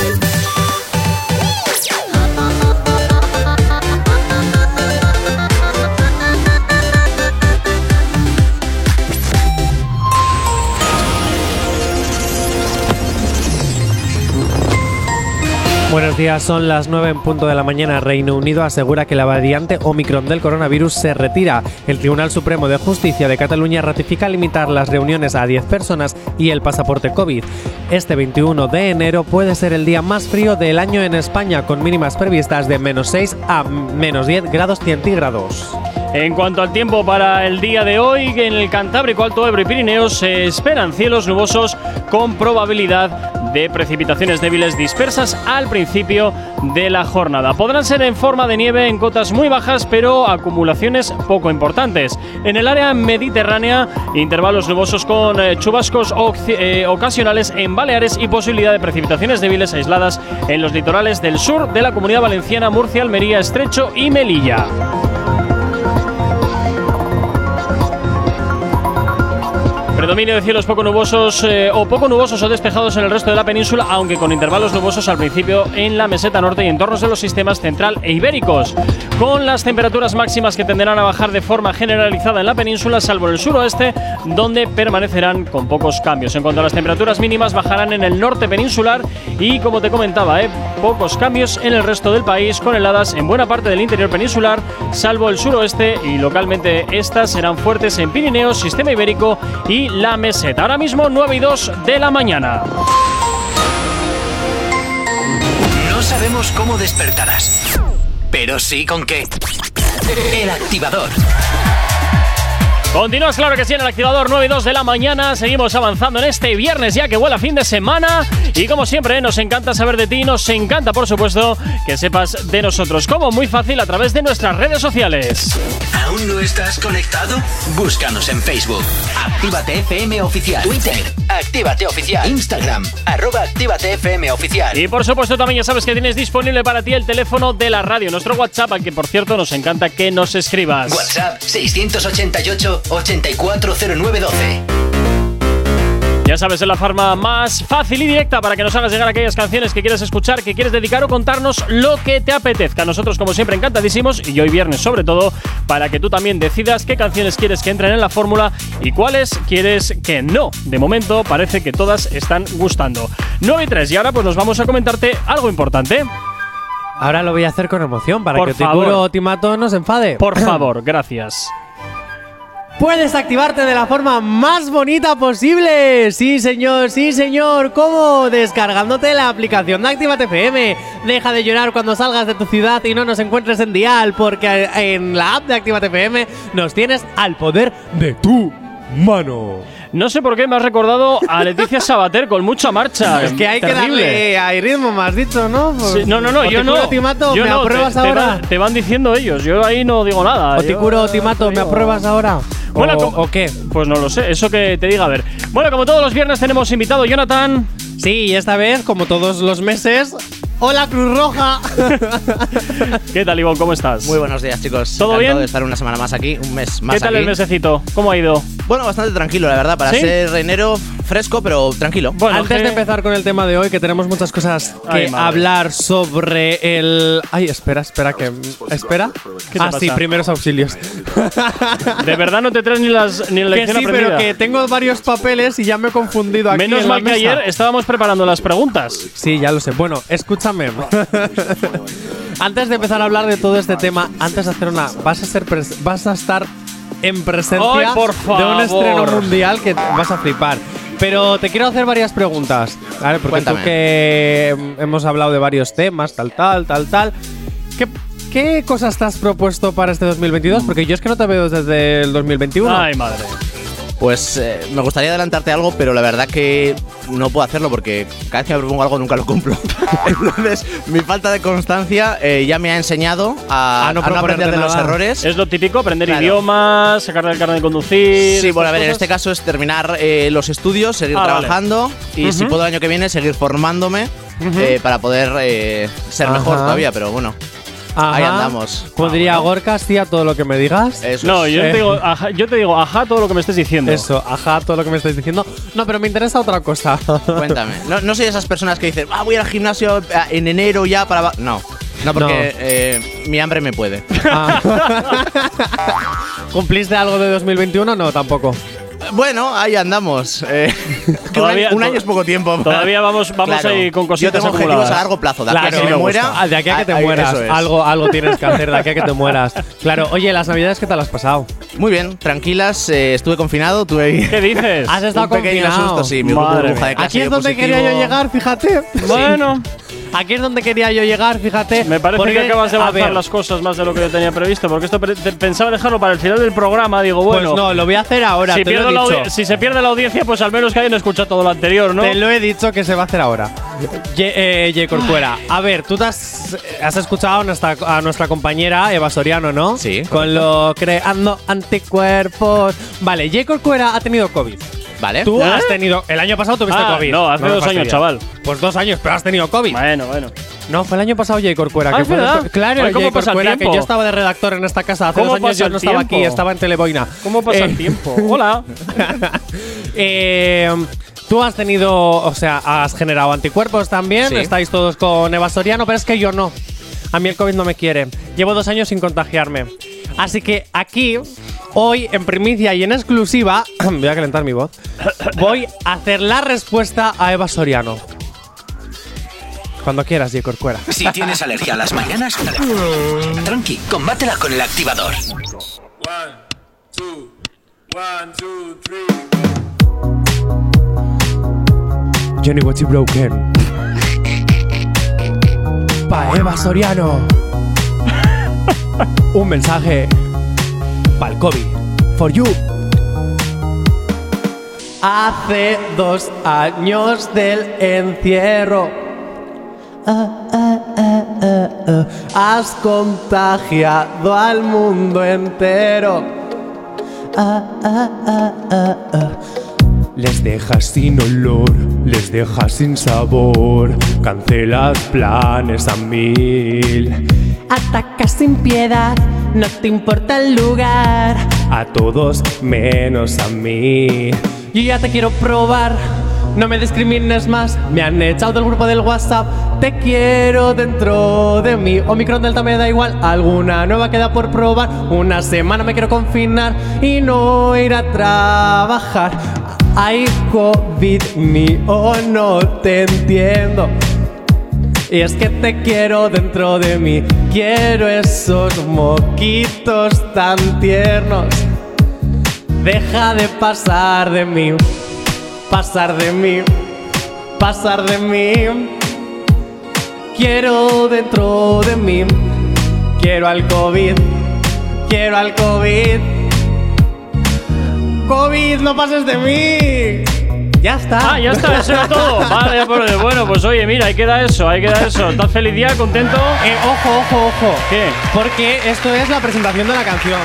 Buenos días, son las 9 en punto de la mañana. Reino Unido asegura que la variante Omicron del coronavirus se retira. El Tribunal Supremo de Justicia de Cataluña ratifica limitar las reuniones a 10 personas y el pasaporte COVID. Este 21 de enero puede ser el día más frío del año en España, con mínimas previstas de menos 6 a menos 10 grados centígrados. En cuanto al tiempo para el día de hoy, en el Cantábrico, Alto Ebro y Pirineos se esperan cielos nubosos con probabilidad de precipitaciones débiles dispersas al principio de la jornada. Podrán ser en forma de nieve en cotas muy bajas, pero acumulaciones poco importantes. En el área mediterránea, intervalos nubosos con eh, chubascos eh, ocasionales en Baleares y posibilidad de precipitaciones débiles aisladas en los litorales del sur de la Comunidad Valenciana, Murcia, Almería, Estrecho y Melilla. Predominio de cielos poco nubosos eh, o poco nubosos o despejados en el resto de la península, aunque con intervalos nubosos al principio en la meseta norte y entornos de los sistemas central e ibéricos, con las temperaturas máximas que tenderán a bajar de forma generalizada en la península, salvo en el suroeste, donde permanecerán con pocos cambios. En cuanto a las temperaturas mínimas, bajarán en el norte peninsular y, como te comentaba, eh, pocos cambios en el resto del país, con heladas en buena parte del interior peninsular, salvo el suroeste y localmente estas serán fuertes en Pirineos, sistema ibérico y la meseta. Ahora mismo 9 y 2 de la mañana. No sabemos cómo despertarás, pero sí con qué. El activador. Continúas, claro que sí, en el activador 9 y 2 de la mañana. Seguimos avanzando en este viernes ya que vuela fin de semana. Y como siempre, nos encanta saber de ti. Nos encanta, por supuesto, que sepas de nosotros. Como muy fácil a través de nuestras redes sociales. ¿Aún no estás conectado? Búscanos en Facebook. Actívate FM Oficial. Twitter. Actívate Oficial. Instagram. Arroba Actívate FM Oficial. Y por supuesto, también ya sabes que tienes disponible para ti el teléfono de la radio, nuestro WhatsApp, al que por cierto nos encanta que nos escribas. WhatsApp 688-840912. Ya sabes, es la forma más fácil y directa para que nos hagas llegar aquellas canciones que quieres escuchar, que quieres dedicar o contarnos lo que te apetezca. Nosotros, como siempre, encantadísimos y hoy viernes sobre todo, para que tú también decidas qué canciones quieres que entren en la fórmula y cuáles quieres que no. De momento, parece que todas están gustando. 9 y 3 y ahora pues nos vamos a comentarte algo importante. Ahora lo voy a hacer con emoción para Por que favor. Ticuro Timato no se enfade. Por favor, gracias. Puedes activarte de la forma más bonita posible. Sí, señor, sí, señor. ¿Cómo? Descargándote la aplicación de Actívate. Deja de llorar cuando salgas de tu ciudad y no nos encuentres en Dial, porque en la app de Actívate FM nos tienes al poder de tu mano. No sé por qué me has recordado a Leticia Sabater con mucha marcha. Es que hay que Terrible. darle hay ritmo, más dicho, ¿no? Sí, no, no, no, yo no. Timato, Yo ¿me no, te- apruebas te, ahora? van- te van diciendo ellos, yo ahí no digo nada. O Yo- Ticuro Timato, ¿me apruebas ahora? Bueno, ¿o qué? Pues no lo sé, eso que te diga a ver. Bueno, como todos los viernes tenemos invitado Jonathan. Sí, y esta vez, como todos los meses, Hola, Cruz Roja. ¿Qué tal, Ivonne? ¿Cómo estás? Muy buenos días, chicos. ¿Todo Encantado bien? de estar una semana más aquí, un mes más ¿Qué tal aquí. el mesecito? ¿Cómo ha ido? Bueno, bastante tranquilo, la verdad, para ¿Sí? ser enero fresco, pero tranquilo. Antes de empezar con el tema de hoy, que tenemos muchas cosas que Ay, hablar sobre el. Ay, espera, espera, que. ¿Espera? ¿Qué te ah, sí, primeros auxilios. ¿De verdad no te traes ni, las, ni la que lección sí, aprendida? pero que tengo varios papeles y ya me he confundido aquí. Menos en la mal que ayer estábamos preparando las preguntas. Sí, ya lo sé. Bueno, escúchame. antes de empezar a hablar de todo este tema, antes de hacer una. Vas a, ser vas a estar en presencia por de un estreno mundial que vas a flipar. Pero te quiero hacer varias preguntas, ¿vale? Porque Cuéntame. tú que mm, hemos hablado de varios temas, tal, tal, tal, tal. ¿Qué, qué cosas te has propuesto para este 2022? Porque yo es que no te veo desde el 2021. Ay, madre. Pues eh, me gustaría adelantarte algo, pero la verdad que no puedo hacerlo porque cada vez que me propongo algo nunca lo cumplo. Entonces, mi falta de constancia eh, ya me ha enseñado a, A no a no aprender de los errores. Es lo típico, aprender Claro. idiomas, sacar el carnet de conducir. Sí, bueno, a ver, en cosas. este caso es terminar eh, los estudios, seguir Ah, vale. trabajando y si puedo el año que viene seguir formándome eh, para poder ser Ajá. mejor todavía, pero bueno. Ajá. Ahí andamos. Podría Gorka, sí, a todo lo que me digas. Eso No, es. yo, Eh. te digo, ajá, yo te digo, ajá, todo lo que me estés diciendo. Eso, ajá, todo lo que me estáis diciendo. No, pero me interesa otra cosa. Cuéntame. No, no soy de esas personas que dicen, ah, voy al gimnasio eh, en enero ya para. va-". No. No, porque No. eh, mi hambre me puede. ¿Cumpliste algo de 2021? No, tampoco. Bueno, ahí andamos. Eh, Todavía- un, año, un año to- es poco tiempo. Todavía vamos, vamos Claro. ahí con Yo cositas tengo objetivos acumuladas. a largo plazo. De aquí a que me muera. Ah, de aquí a que te mueras. Algo, algo tienes que hacer de aquí a que te mueras. Claro, oye, las navidades, ¿qué tal has pasado? Muy bien, tranquilas. eh, estuve confinado, tuve ahí. ¿Qué dices? Has estado un pequeño confinado. susto, sí. Mi Madre burbuja de clase Aquí es donde positivo. quería yo llegar, fíjate. Bueno, Aquí es donde quería yo llegar, fíjate. me parece Porque, que acabas de avanzar las cosas más de lo que yo tenía previsto, porque esto pensaba dejarlo para el final del programa. Digo, Pues bueno, no, lo voy a hacer ahora, si, te lo he dicho. si se pierde la audiencia, pues al menos que hayan escuchado todo lo anterior, ¿no? Te lo he dicho que se va a hacer ahora. Ye, eh, Ye Corcuera, a ver, tú te has, has escuchado a nuestra, a nuestra compañera Eva Soriano, ¿no? Sí, Con lo creando anticuerpos. Vale, Ye Corcuera ha tenido COVID. Vale. Tú ¿Eh? has tenido. El año pasado tuviste Ah, COVID. no, hace me dos años, chaval. Pues dos años, pero has tenido COVID. Bueno, bueno. No, fue el año pasado Jay Corcuera. Ah, que ¿es fue verdad? Claro, Oye, ¿cómo pasa el que tiempo? yo estaba de redactor en esta casa. Hace ¿Cómo dos años yo no estaba aquí, estaba en Teleboina. ¿Cómo pasa Eh, el tiempo? Hola. Eh, Tú has tenido, o sea, has generado anticuerpos también. Sí. Estáis todos con Eva Soriano, pero es que yo no. A mí el COVID no me quiere. Llevo dos años sin contagiarme. Así que aquí, hoy, en primicia y en exclusiva, voy a calentar mi voz, voy a hacer la respuesta a Eva Soriano. Cuando quieras, J. Corcuera. Si tienes alergia a las mañanas, tranqui, combátela con el activador. Johnny What You Broken. Pa' Eva Soriano. Un mensaje. Pa'l COVID. For you. Hace dos años del encierro. Ah, ah, ah. Has contagiado al mundo entero. Les dejas sin olor, les dejas sin sabor, cancelas planes a mil. Atacas sin piedad, no te importa el lugar. A todos menos a mí. Yo ya te quiero probar, no me discrimines más. Me han echado del grupo del WhatsApp. Te quiero dentro de mí. Omicron Delta me da igual, alguna nueva queda por probar. Una semana me quiero confinar y no ir a trabajar. Ay, COVID mío, no te entiendo. Y es que te quiero dentro de mí. Quiero esos moquitos tan tiernos. Deja de pasar de mí. Pasar de mí. Pasar de mí. Quiero dentro de mí. Quiero al COVID. Quiero al COVID. COVID, no pases de mí. Ya está. Ah, ya está, eso era todo. Vale, por- bueno, pues oye, mira, ahí queda eso, ahí queda eso. ¿Estás feliz día, contento? Eh, ojo, ojo, ojo. ¿Qué? Porque esto es la presentación de la canción.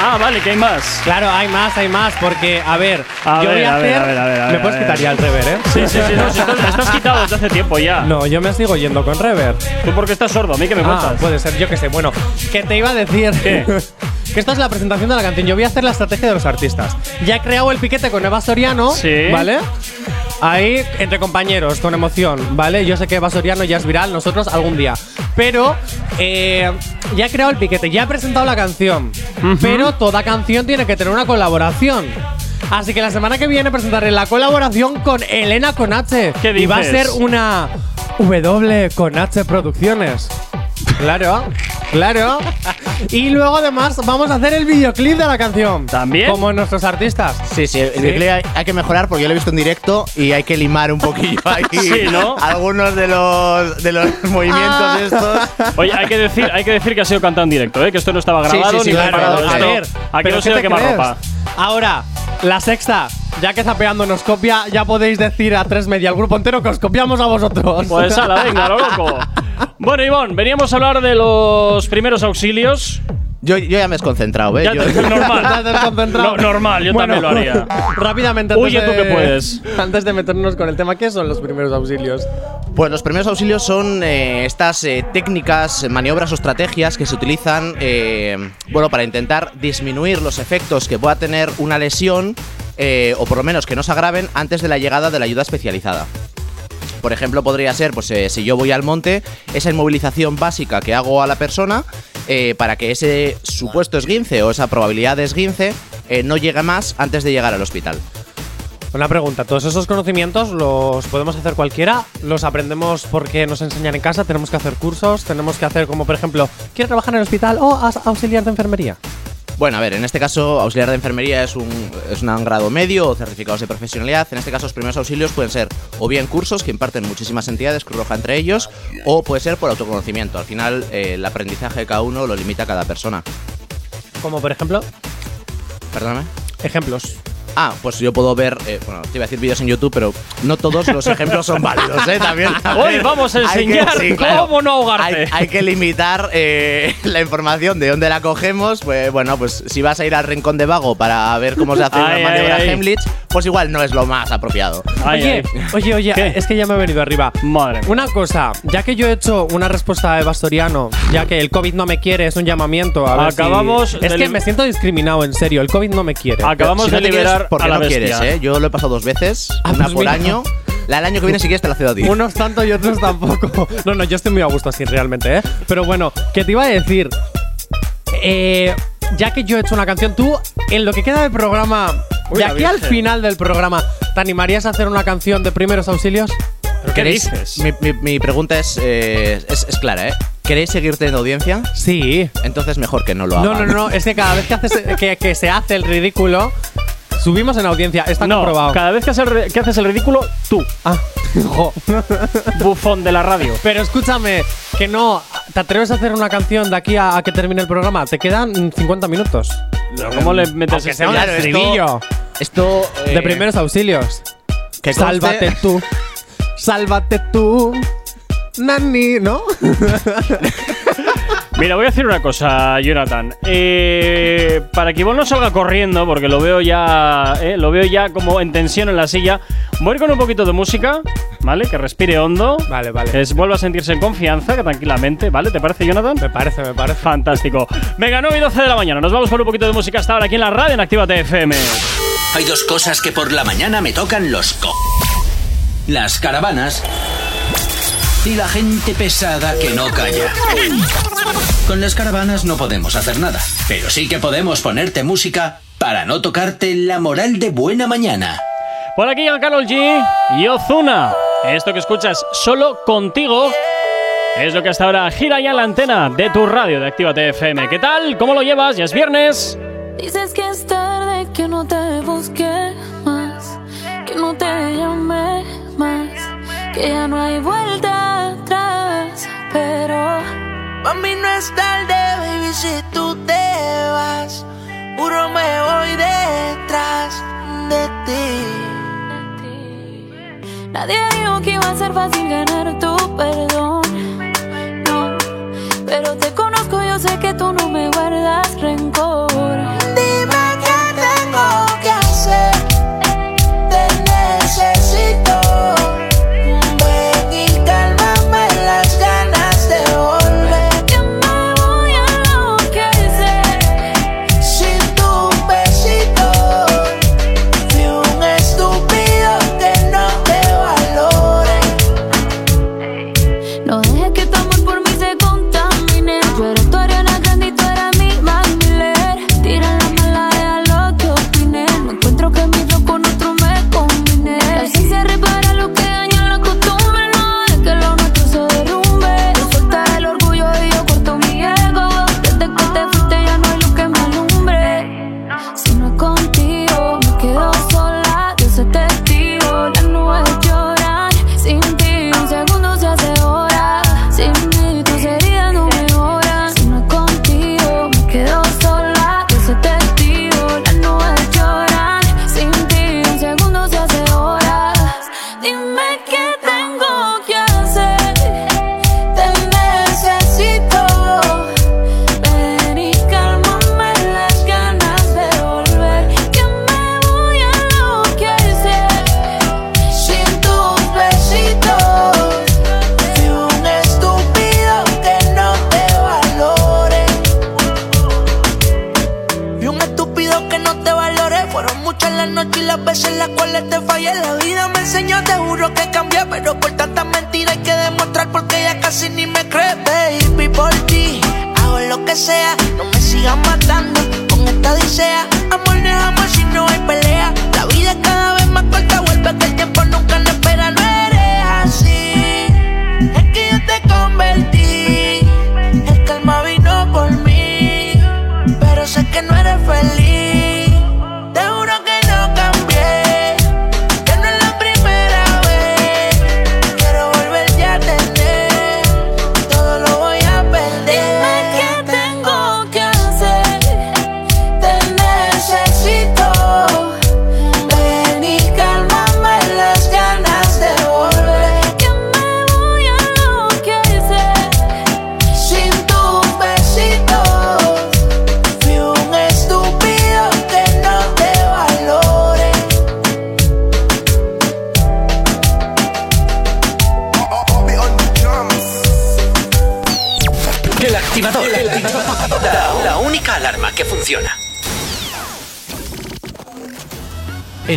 Ah, vale, que hay más. Claro, hay más, hay más, porque, a ver, A yo ver, voy a a ver, hacer. a ver, a ver, a ¿Me puedes a ver. quitar ya el rever, eh? Sí, sí, sí, no, si estás, estás quitado desde hace tiempo ya. No, yo me sigo yendo con rever. ¿Tú porque estás sordo? ¿A mí que me Ah, cuentas? puede ser, yo que sé. Bueno, que te iba a decir ¿Qué? que esta es la presentación de la canción. Yo voy a hacer la estrategia de los artistas. Ya he creado el piquete con Eva Soriano, Sí. ¿vale? Ahí, entre compañeros, con emoción, ¿vale? Yo sé que Eva Soriano ya es viral, nosotros algún día. Pero eh, ya he creado el piquete, ya he presentado la canción. Pero toda canción tiene que tener una colaboración. Así que la semana que viene presentaré la colaboración con Elena con H. ¿Qué Y va a dices? ser una W con H Producciones. Claro, claro. Y luego además vamos a hacer el videoclip de la canción. ¿También? Como nuestros artistas. Sí, sí, el Sí. videoclip hay, hay que mejorar porque yo lo he visto en directo y hay que limar un poquillo ahí Sí, ¿no? algunos de los, de los movimientos Ah. estos. Oye, hay que decir, hay que decir que ha sido cantado en directo, ¿eh? que esto no estaba grabado sí, sí, ni claro. preparado. A ver, aquí ¿pero no se de quemar ropa. Ahora, la sexta. Ya que Zapeando nos copia, ya podéis decir a tres media al grupo entero que os copiamos a vosotros. Pues ala, venga, lo loco. Bueno, Ivón, veníamos a hablar de los primeros auxilios. Yo, yo ya me he desconcentrado, ¿eh? Ya Yo- te- normal. Desconcentrado. No, normal, yo Bueno, también lo haría. Rápidamente, antes Huye tú de- que puedes. Antes de meternos con el tema, ¿qué son los primeros auxilios? Pues los primeros auxilios son eh, estas eh, técnicas, maniobras o estrategias que se utilizan eh, bueno, para intentar disminuir los efectos que pueda tener una lesión eh, o por lo menos que no se agraven antes de la llegada de la ayuda especializada. Por ejemplo, podría ser, pues eh, si yo voy al monte, esa inmovilización básica que hago a la persona eh, para que ese supuesto esguince o esa probabilidad de esguince eh, no llegue más antes de llegar al hospital. Una pregunta, ¿todos esos conocimientos los podemos hacer cualquiera? ¿Los aprendemos porque nos enseñan en casa? ¿Tenemos que hacer cursos? ¿Tenemos que hacer como, por ejemplo, ¿quiero trabajar en el hospital o auxiliar de enfermería? Bueno, a ver, en este caso, auxiliar de enfermería es un, es un grado medio o certificados de profesionalidad. En este caso, los primeros auxilios pueden ser o bien cursos que imparten muchísimas entidades, Cruz Roja entre ellos, o puede ser por autoconocimiento. Al final, eh, el aprendizaje de cada uno lo limita cada persona. Como por ejemplo, Perdóname. ejemplos. Ah, pues yo puedo ver, eh, bueno, te iba a decir vídeos en YouTube, pero no todos los ejemplos son válidos, ¿eh? También. Hoy vamos a que- enseñar sí, claro. cómo no ahogarte. Hay, hay que limitar eh, la información de dónde la cogemos. Pues bueno, pues si vas a ir al rincón de vago para ver cómo se hace Ay, una maniobra ay, ay. Heimlich, pues igual no es lo más apropiado. Ay, oye, ay. oye, oye, ¿Qué? es que ya me he venido arriba. Madre mía. Una cosa, ya que yo he hecho una respuesta a Eva Soriano, ya que el COVID no me quiere, es un llamamiento. A ver si- Acabamos Es de que me siento discriminado, en serio. El COVID no me quiere. Acabamos Si no de liberar porque a la no bestia. quieres, ¿eh? Yo lo he pasado dos veces, Ah, una pues por mira. año. La del año que viene, si quieres, te la cedo a ti. Unos tanto y otros tampoco. No, no, yo estoy muy a gusto así realmente, ¿eh? Pero bueno, ¿qué te iba a decir? Eh, ya que yo he hecho una canción, tú, en lo que queda del programa, Uy, de aquí al final del programa, ¿te animarías a hacer una canción de primeros auxilios? ¿Pero qué ¿Queréis- dices? Mi, mi- mi pregunta es, eh, es, es clara, ¿eh? ¿Queréis seguir teniendo audiencia? Sí. Entonces mejor que no lo No, hagan. no, no, es que cada vez que, haces, que, que se hace el ridículo, subimos en audiencia. Está No, comprobado. cada vez que haces, el, que haces el ridículo, tú, Ah, jo. bufón de la radio. Pero escúchame, que no. ¿Te atreves a hacer una canción de aquí a, a que termine el programa? Te quedan mm, 50 minutos. ¿Cómo le metes sea un estribillo Esto. eh, de primeros auxilios. que conste- Sálvate tú. Sálvate tú. Nani, ¿no? Mira, voy a decir una cosa, Jonathan. Eh, para que Ivonne no salga corriendo, porque lo veo ya. eh, lo veo ya como en tensión en la silla. Voy a ir con un poquito de música, ¿vale? Que respire hondo. Vale, vale. Que es- vuelva a sentirse en confianza, que tranquilamente, ¿vale? ¿Te parece, Jonathan? Me parece, me parece. Fantástico. Venga, 9 y 12 de la mañana. Nos vamos con un poquito de música hasta ahora aquí en la radio en Actívate FM. Hay dos cosas que por la mañana me tocan los co... Las caravanas y la gente pesada que no calla. Con las caravanas no podemos hacer nada, pero sí que podemos ponerte música para no tocarte la moral de buena mañana. Por aquí Carol G y Ozuna. Esto que escuchas solo contigo es lo que hasta ahora gira ya la antena de tu radio de Actívate FM. ¿Qué tal? ¿Cómo lo llevas? Ya es viernes. Dices que es tarde, que no te busque más, que no te llame más, que ya no hay vuelta Pa' mí no es tarde, baby, si tú te vas. Puro me voy detrás de ti. nadie dijo que iba a ser fácil ganar tu perdón. No, pero te conozco, yo sé que tú no me guardas rencor.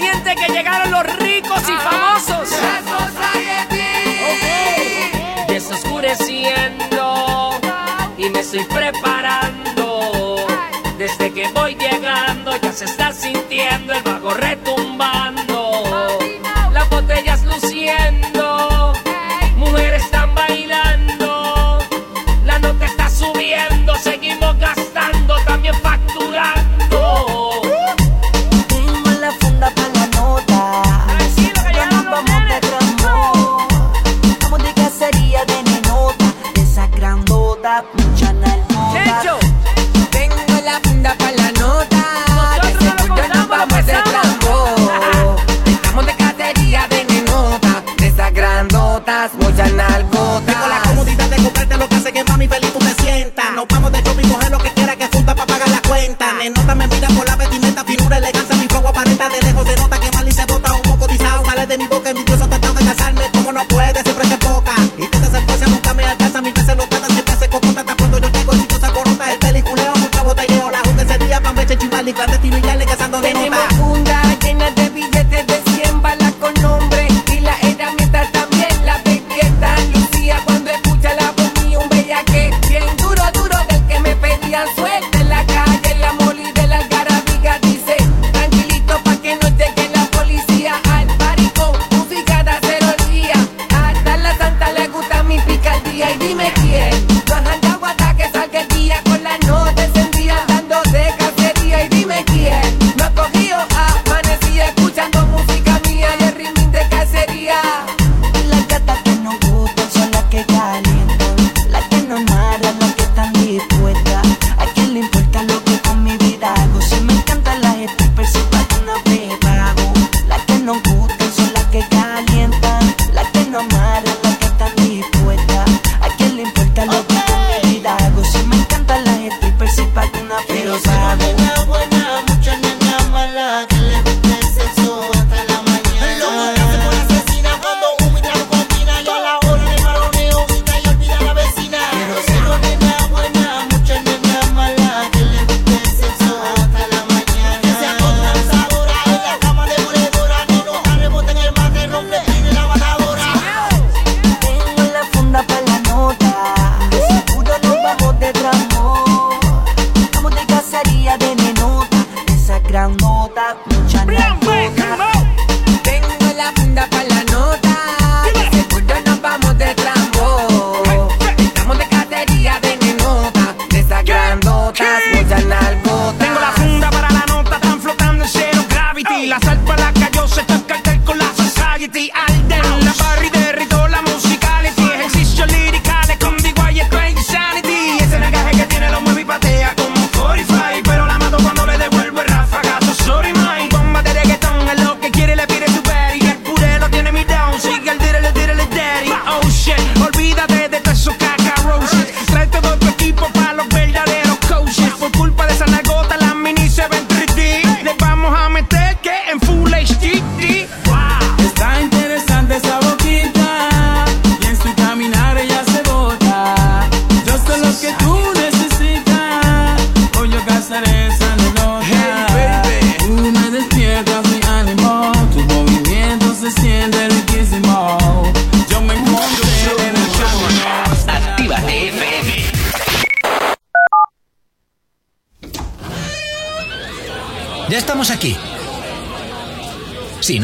siente que llegaron los ricos y famosos. Okay. Ya oscureciendo y me estoy preparando. Desde que voy llegando ya se está sintiendo el vago retumbando. le nota, me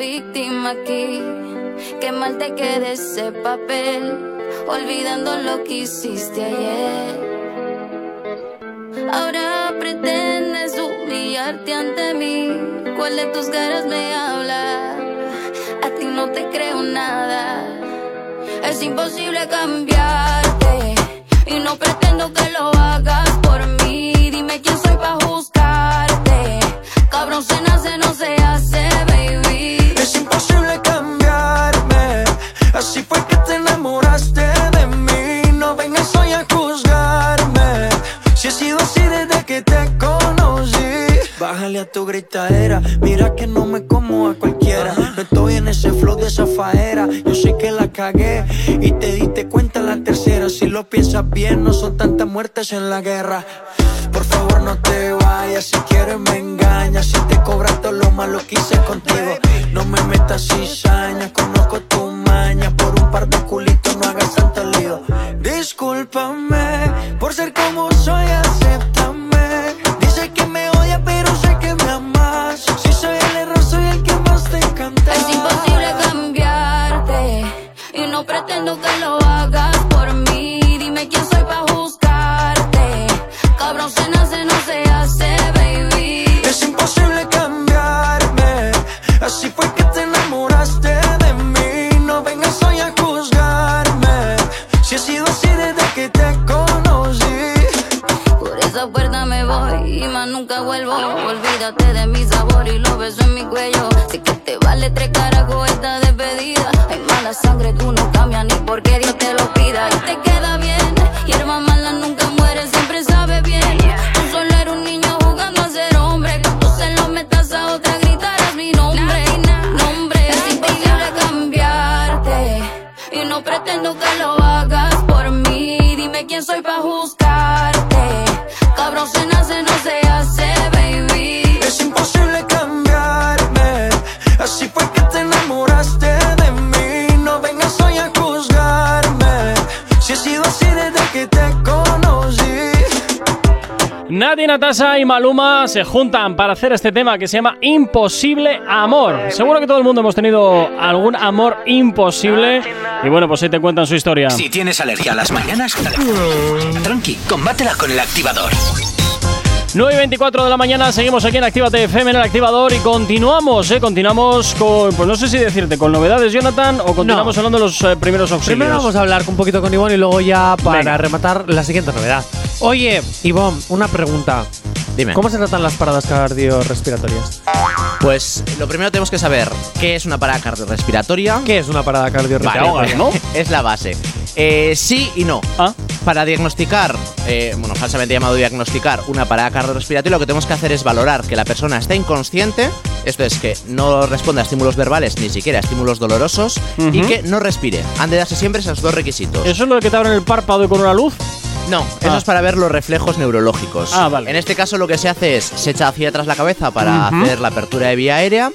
Víctima aquí. Qué mal te quede ese papel, olvidando lo que hiciste ayer. Ahora pretendes humillarte ante mí. ¿Cuál de tus caras me habla? A ti no te creo nada. Es imposible cambiarte y no pretendo que lo hagas por mí. Dime quién soy para juzgarte. Cabrón se nace, no se hace, baby. Es imposible cambiarme. Así fue que te enamoraste de mí. No vengas hoy a juzgarme. Si he sido así desde que te conocí. Bájale a tu gritadera. Mira que no me como a cualquiera. Lo piensas bien, no son tantas muertes en la guerra. Por favor, no te vayas. Si quieres, me engañas. Si te cobras todo lo malo que hice contigo. No me metas cizaña. Conozco tu maña. Por un par de culitos no hagas tanto lío. Discúlpame por ser como soy, beso en mi cuello. Sé que te vale tres carajos esta despedida. Hay mala sangre, tú no cambias ni porque Dios te lo pida. Y te queda bien. Hierba mala nunca muere, siempre sabe bien. Tú solo eres un niño jugando a ser hombre. Cuando se lo metas a otra, gritarás mi nombre. Nombre, es imposible cambiarte. Y no pretendo que lo hagas por mí. Dime quién soy para juzgarte. Cabrón se nace, no Natasha y Maluma se juntan para hacer este tema que se llama Imposible Amor. Seguro que todo el mundo hemos tenido algún amor imposible. Y bueno, pues ahí te cuentan su historia. Si tienes alergia a las mañanas, tranqui, combátela con el activador. 9 y 24 de la mañana, seguimos aquí en Actívate FM en el activador y continuamos, ¿eh? Continuamos con, pues no sé si decirte, con novedades, Jonathan, o continuamos hablando de los eh, primeros auxilios. Primero vamos a hablar un poquito con Ivonne y luego ya para Venga. rematar la siguiente novedad. Oye, Ivonne, una pregunta. Dime. ¿Cómo se tratan las paradas cardiorrespiratorias? Pues lo primero tenemos que saber qué es una parada cardiorrespiratoria. ¿Qué es una parada cardiorrespiratoria? Vale, Es la base. Eh, sí y no. Ah. Para diagnosticar, eh, bueno, falsamente llamado diagnosticar una parada cardiorrespiratoria, lo que tenemos que hacer es valorar que la persona está inconsciente, esto es que no responde a estímulos verbales ni siquiera a estímulos dolorosos y que no respire. Han de darse siempre esos dos requisitos. ¿Eso es lo de que te abren el párpado y con una luz? No, eso Ah. es para ver los reflejos neurológicos. Ah, vale. En este caso lo que se hace es se echa hacia atrás la cabeza para hacer la apertura de vía aérea.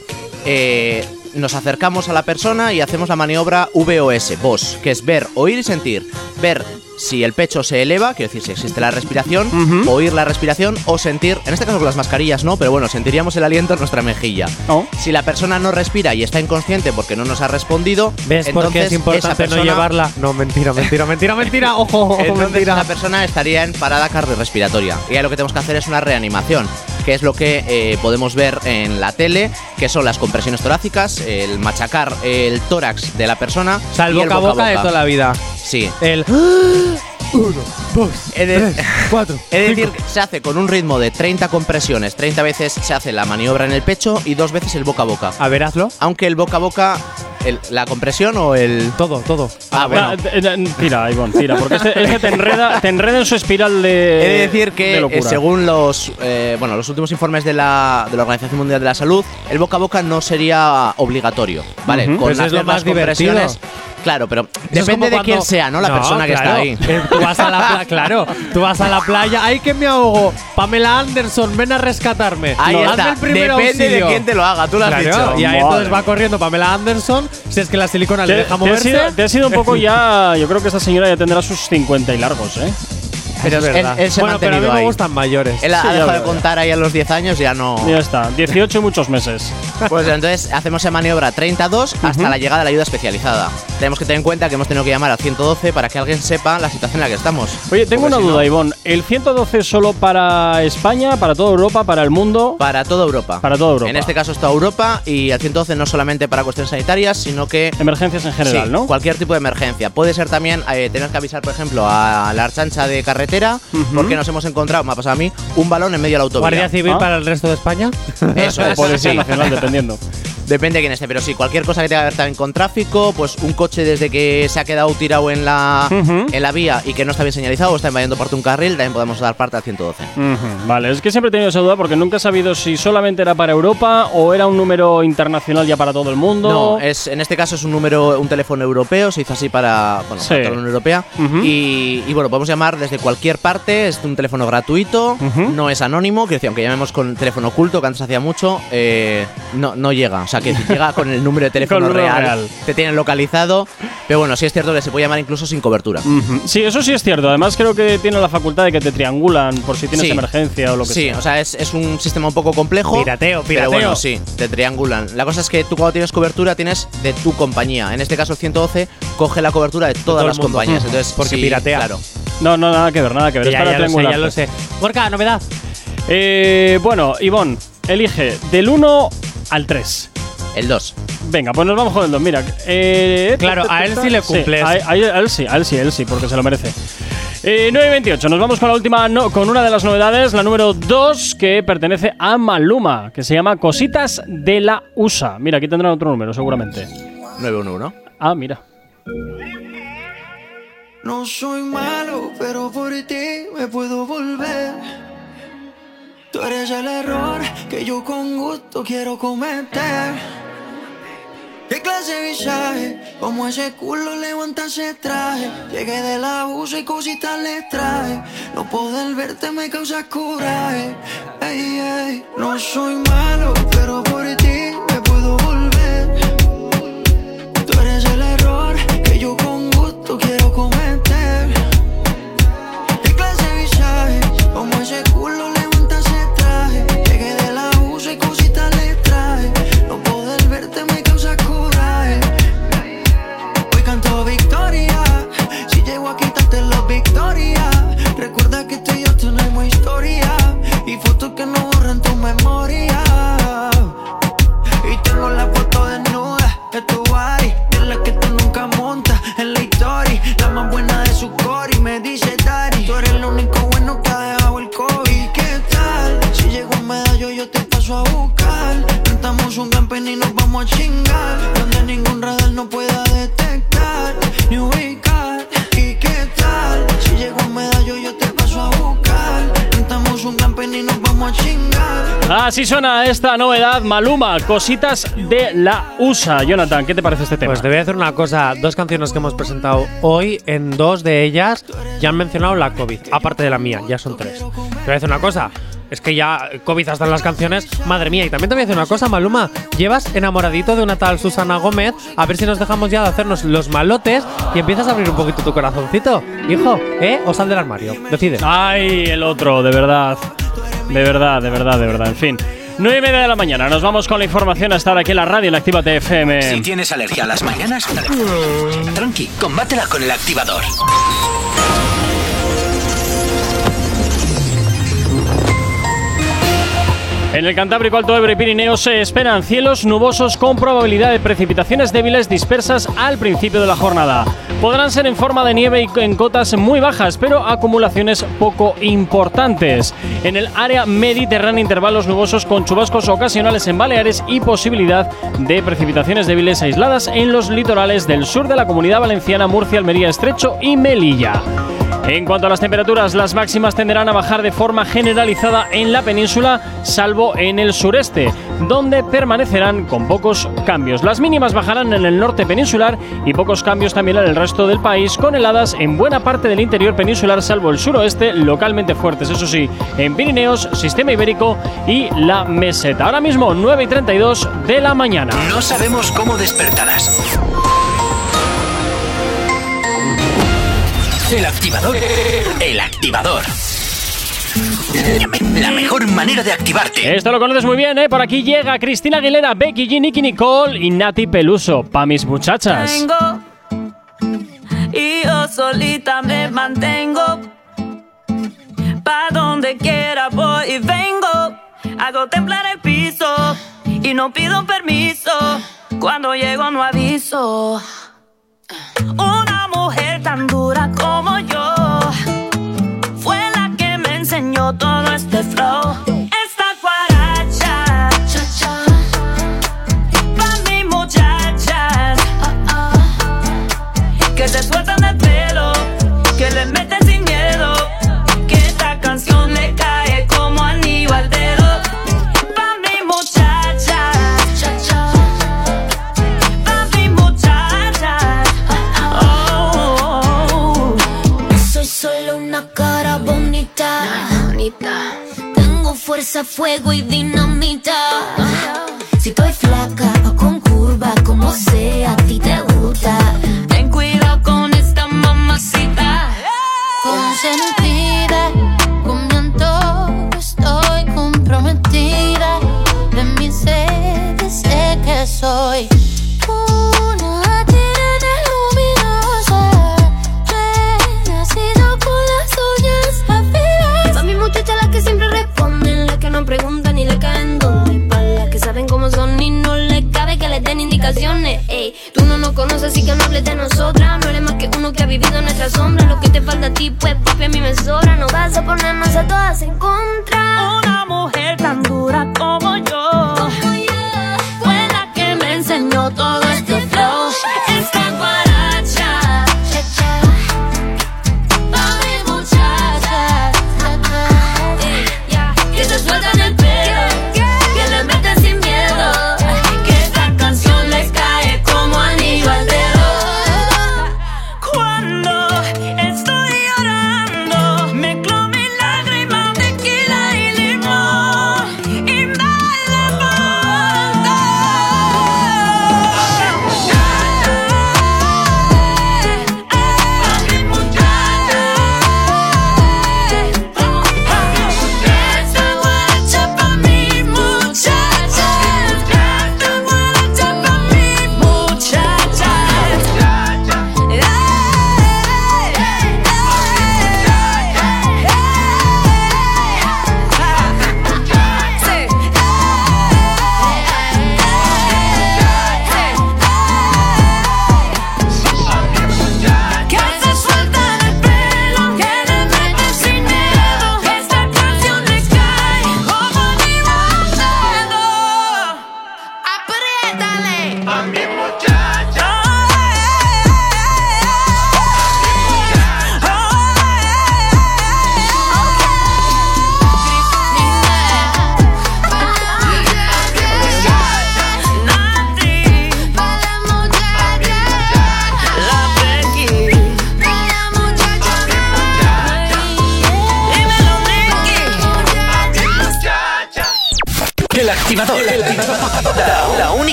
eh, nos acercamos a la persona y hacemos la maniobra VOS, VOS, que es ver, oír y sentir. Ver si el pecho se eleva, quiero decir si existe la respiración, oír la respiración o sentir, en este caso con las mascarillas no, pero bueno, sentiríamos el aliento en nuestra mejilla. Oh. Si la persona no respira y está inconsciente porque no nos ha respondido, ¿Ves por qué es importante persona- no llevarla? No, mentira, mentira, mentira, mentira. Ojo, entonces mentira. la persona estaría en parada cardiorrespiratoria. Y ahí lo que tenemos que hacer es una reanimación, que es lo que eh, podemos ver en la tele, que son las compresiones torácicas, el machacar el tórax de la persona. O sea, el y boca a boca de toda la vida. Sí. El. Uno, dos, He de, tres, cuatro. he de decir se hace con un ritmo de 30 compresiones, 30 veces se hace la maniobra en el pecho y dos veces el boca a boca. A ver, hazlo. Aunque el boca a boca el- ¿La compresión o el...? Todo, todo. Ah, bueno. Ah, eh, eh, tira, Ivonne, tira, porque este, este te, enreda, te enreda en su espiral de. He de decir de que, locura. eh, según los, eh, bueno, los últimos informes de la, de la Organización Mundial de la Salud, el boca a boca no sería obligatorio, ¿vale? Ujú. Con Pues es lo hacer las más divertido. compresiones, Claro, pero depende de quién sea, ¿no? La persona que está ahí. Eh, Tú vas a la playa, claro. Tú vas a la playa. ¡Ay, que me ahogo! Pamela Anderson, ven a rescatarme. Ahí Hazme está. el primer Depende de quién te lo haga, tú lo has Claro, dicho. Y ahí Madre. entonces va corriendo Pamela Anderson. Si es que la silicona le deja moverse. te has ido un poco ya. Yo creo que esta señora ya tendrá sus 50 y largos, ¿eh? Pero Él- él se ha bueno, pero a mí me ahí. gustan mayores. Él ha Sí, dejado de contar ahí a los 10 años, ya no. Ya está. 18 y muchos meses. Pues entonces hacemos esa maniobra 32 hasta la llegada de la ayuda especializada. Tenemos que tener en cuenta que hemos tenido que llamar al 112 para que alguien sepa la situación en la que estamos. Oye, tengo Porque una si duda, no- Ivonne. ¿El 112 es solo para España, para toda Europa, para el mundo? Para toda Europa. Para toda Europa. En este caso es toda Europa y el 112 no solamente para cuestiones sanitarias, sino que... Emergencias en general, Sí, ¿no? Cualquier tipo de emergencia. Puede ser también eh, tener que avisar, por ejemplo, a la archancha de carretera porque nos hemos encontrado, me ha pasado a mí, un balón en medio de la autovía. Guardia Civil Ah. para el resto de España. Eso es. Policía sí. Nacional, dependiendo. Depende de quién esté, pero sí, cualquier cosa que tenga que ver también con tráfico, pues un coche desde que se ha quedado tirado en la, en la vía y que no está bien señalizado o está invadiendo parte de un carril, también podemos dar parte al 112. Ujú, Vale, es que siempre he tenido esa duda porque nunca he sabido si solamente era para Europa o era un número internacional ya para todo el mundo. No, es, en este caso es un número, un teléfono europeo, se hizo así para, bueno, Sí. para toda la Unión Europea. Y, y bueno, podemos llamar desde cualquier parte, es un teléfono gratuito, no es anónimo, que aunque llamemos con teléfono oculto, que antes hacía mucho, eh, no, no llega. O sea, que llega con el número de teléfono real, real. te tienen localizado, pero bueno, sí es cierto que se puede llamar incluso sin cobertura. Sí, eso sí es cierto. Además, creo que tiene la facultad de que te triangulan por si tienes Sí. emergencia o lo que Sí, sea. o sea, es, es un sistema un poco complejo. Pirateo, Pero pirateo. bueno, sí, te triangulan. La cosa es que tú cuando tienes cobertura tienes de tu compañía. En este caso el 112 coge la cobertura de todas las mundo. compañías. Entonces, Porque sí, piratea. Claro. No, no, nada que ver, nada que ver. Que es ya, para ya lo sé, ya lo sé. Gorka, novedad. Eh, bueno, Ivonne, elige del 1 al 3. El 2. Venga, pues nos vamos con el 2. Mira, eh, Claro, a él sí le cumples. a, a- a él sí, a él sí, a él sí, porque se lo merece. Eh, 9.28, nos vamos con la última, no- con una de las novedades, la número 2, que pertenece a Maluma, que se llama Cositas de la USA. Mira, aquí tendrán otro número, seguramente. 911. Ah, mira. No soy malo, pero por ti me puedo volver. Tú eres el error que yo con gusto quiero cometer. ¿Qué clase de visaje? Como ese culo levanta ese traje. Llegué de la USA y cositas le traje. No poder verte me causa coraje. Ey, ey. No soy malo, pero por ti me puedo volver. Tú eres el error que yo con gusto quiero cometer. ¿Qué clase de visaje? Como ese culo Recuerda que tú y yo tenemos historia. Y fotos que no borran tu memoria. Y tengo la foto desnuda de tu body De la que tú nunca montas en la historia La más buena de su core y me dice Daddy Tú eres el único bueno que ha dejado el COVID ¿Qué tal? Si llego a medallo yo te paso a buscar Cantamos un campeón y nos vamos a chingar Donde ningún radar no pueda detectar Ni ubicar. Si llego a medallo yo te paso a buscar Cantamos un campeón y nos vamos a chingar Así suena esta novedad, Maluma, Cositas de la USA. Jonathan, ¿qué te parece este tema? Pues te voy a decir una cosa, dos canciones que hemos presentado hoy, en dos de ellas ya han mencionado la COVID, aparte de la mía, ya son tres. Te voy a decir una cosa, es que ya COVID hasta en las canciones, madre mía, y también te voy a decir una cosa, Maluma, llevas enamoradito de una tal Susana Gómez, a ver si nos dejamos ya de hacernos los malotes y empiezas a abrir un poquito tu corazoncito, hijo, ¿eh? O sal del armario, decide. Ay, el otro, de verdad. De verdad, de verdad, de verdad. En fin. 9 y media de la mañana, nos vamos con la información a estar aquí en la radio en Activa TFM. Si tienes alergia a las mañanas, tranqui, combátela con el activador. En el Cantábrico, Alto Ebro y Pirineo se esperan cielos nubosos con probabilidad de precipitaciones débiles dispersas al principio de la jornada. Podrán ser en forma de nieve y en cotas muy bajas, pero acumulaciones poco importantes. En el área mediterránea, intervalos nubosos con chubascos ocasionales en Baleares y posibilidad de precipitaciones débiles aisladas en los litorales del sur de la comunidad valenciana, Murcia, Almería, Estrecho y Melilla. En cuanto a las temperaturas, las máximas tenderán a bajar de forma generalizada en la península, salvo en el sureste, donde permanecerán con pocos cambios. Las mínimas bajarán en el norte peninsular y pocos cambios también en el resto del país, con heladas en buena parte del interior peninsular, salvo el suroeste, localmente fuertes, eso sí, en Pirineos, Sistema Ibérico y la Meseta. Ahora mismo 9 y 32 de la mañana. No sabemos cómo despertarás, El activador. El activador. La mejor manera de activarte. Esto lo conoces muy bien, ¿eh? Por aquí llega Cristina Aguilera, Becky G, Nicky Nicole y Nati Peluso. Pa' mis muchachas. Tengo y yo solita me mantengo. Pa' donde quiera voy y vengo. Hago temblar el piso y no pido permiso. Cuando llego no aviso. Una mujer tan dura como yo fue la que me enseñó todo este flow. Fuerza, fuego y dinamita. Si estoy flaca o con curva, como sea, a ti te gusta. Ten cuidado con esta mamacita. Consentida, con mi estoy comprometida. De mi sed sé que soy. Preguntan ni le caen dónde. Pa' las que saben cómo son y no les cabe que les den indicaciones. Ey, tú no nos conoces así que no hables de nosotras. No eres más que uno que ha vivido en nuestra sombra. Lo que te falta a ti, pues papi a mí me sobra. No vas a ponernos a todas en contra. Una mujer tan dura como yo fue la que me enseñó todo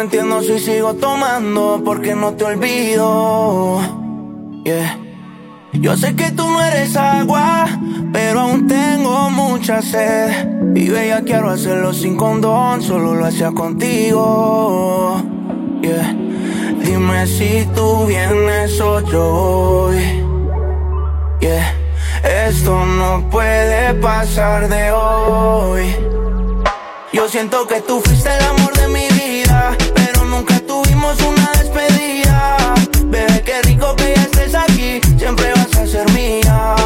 entiendo si sigo tomando porque no te olvido. Yeah. Yo sé que tú no eres agua, pero aún tengo mucha sed. Y bella quiero hacerlo sin condón, solo lo hacía contigo. Yeah. Dime si tú vienes o yo. Yeah. Esto no puede pasar de hoy. Yo siento que tú fuiste el una despedida. Bebé, qué rico que ya estés aquí, siempre vas a ser mía.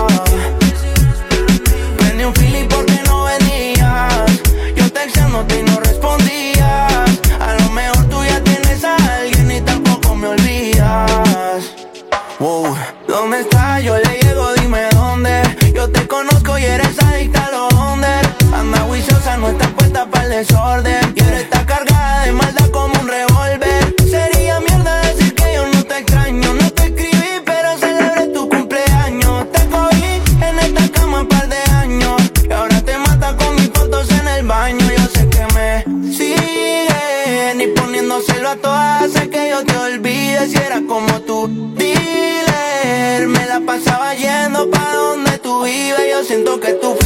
Prendí un fili porque no venías. Yo texteándote y no respondías. A lo mejor tú ya tienes a alguien y tampoco me olvidas. Wow, ¿dónde estás? Yo le llego, dime dónde. Yo te conozco y eres adicta a los. Anda juiciosa, no está puesta para el desorden. Siento que tú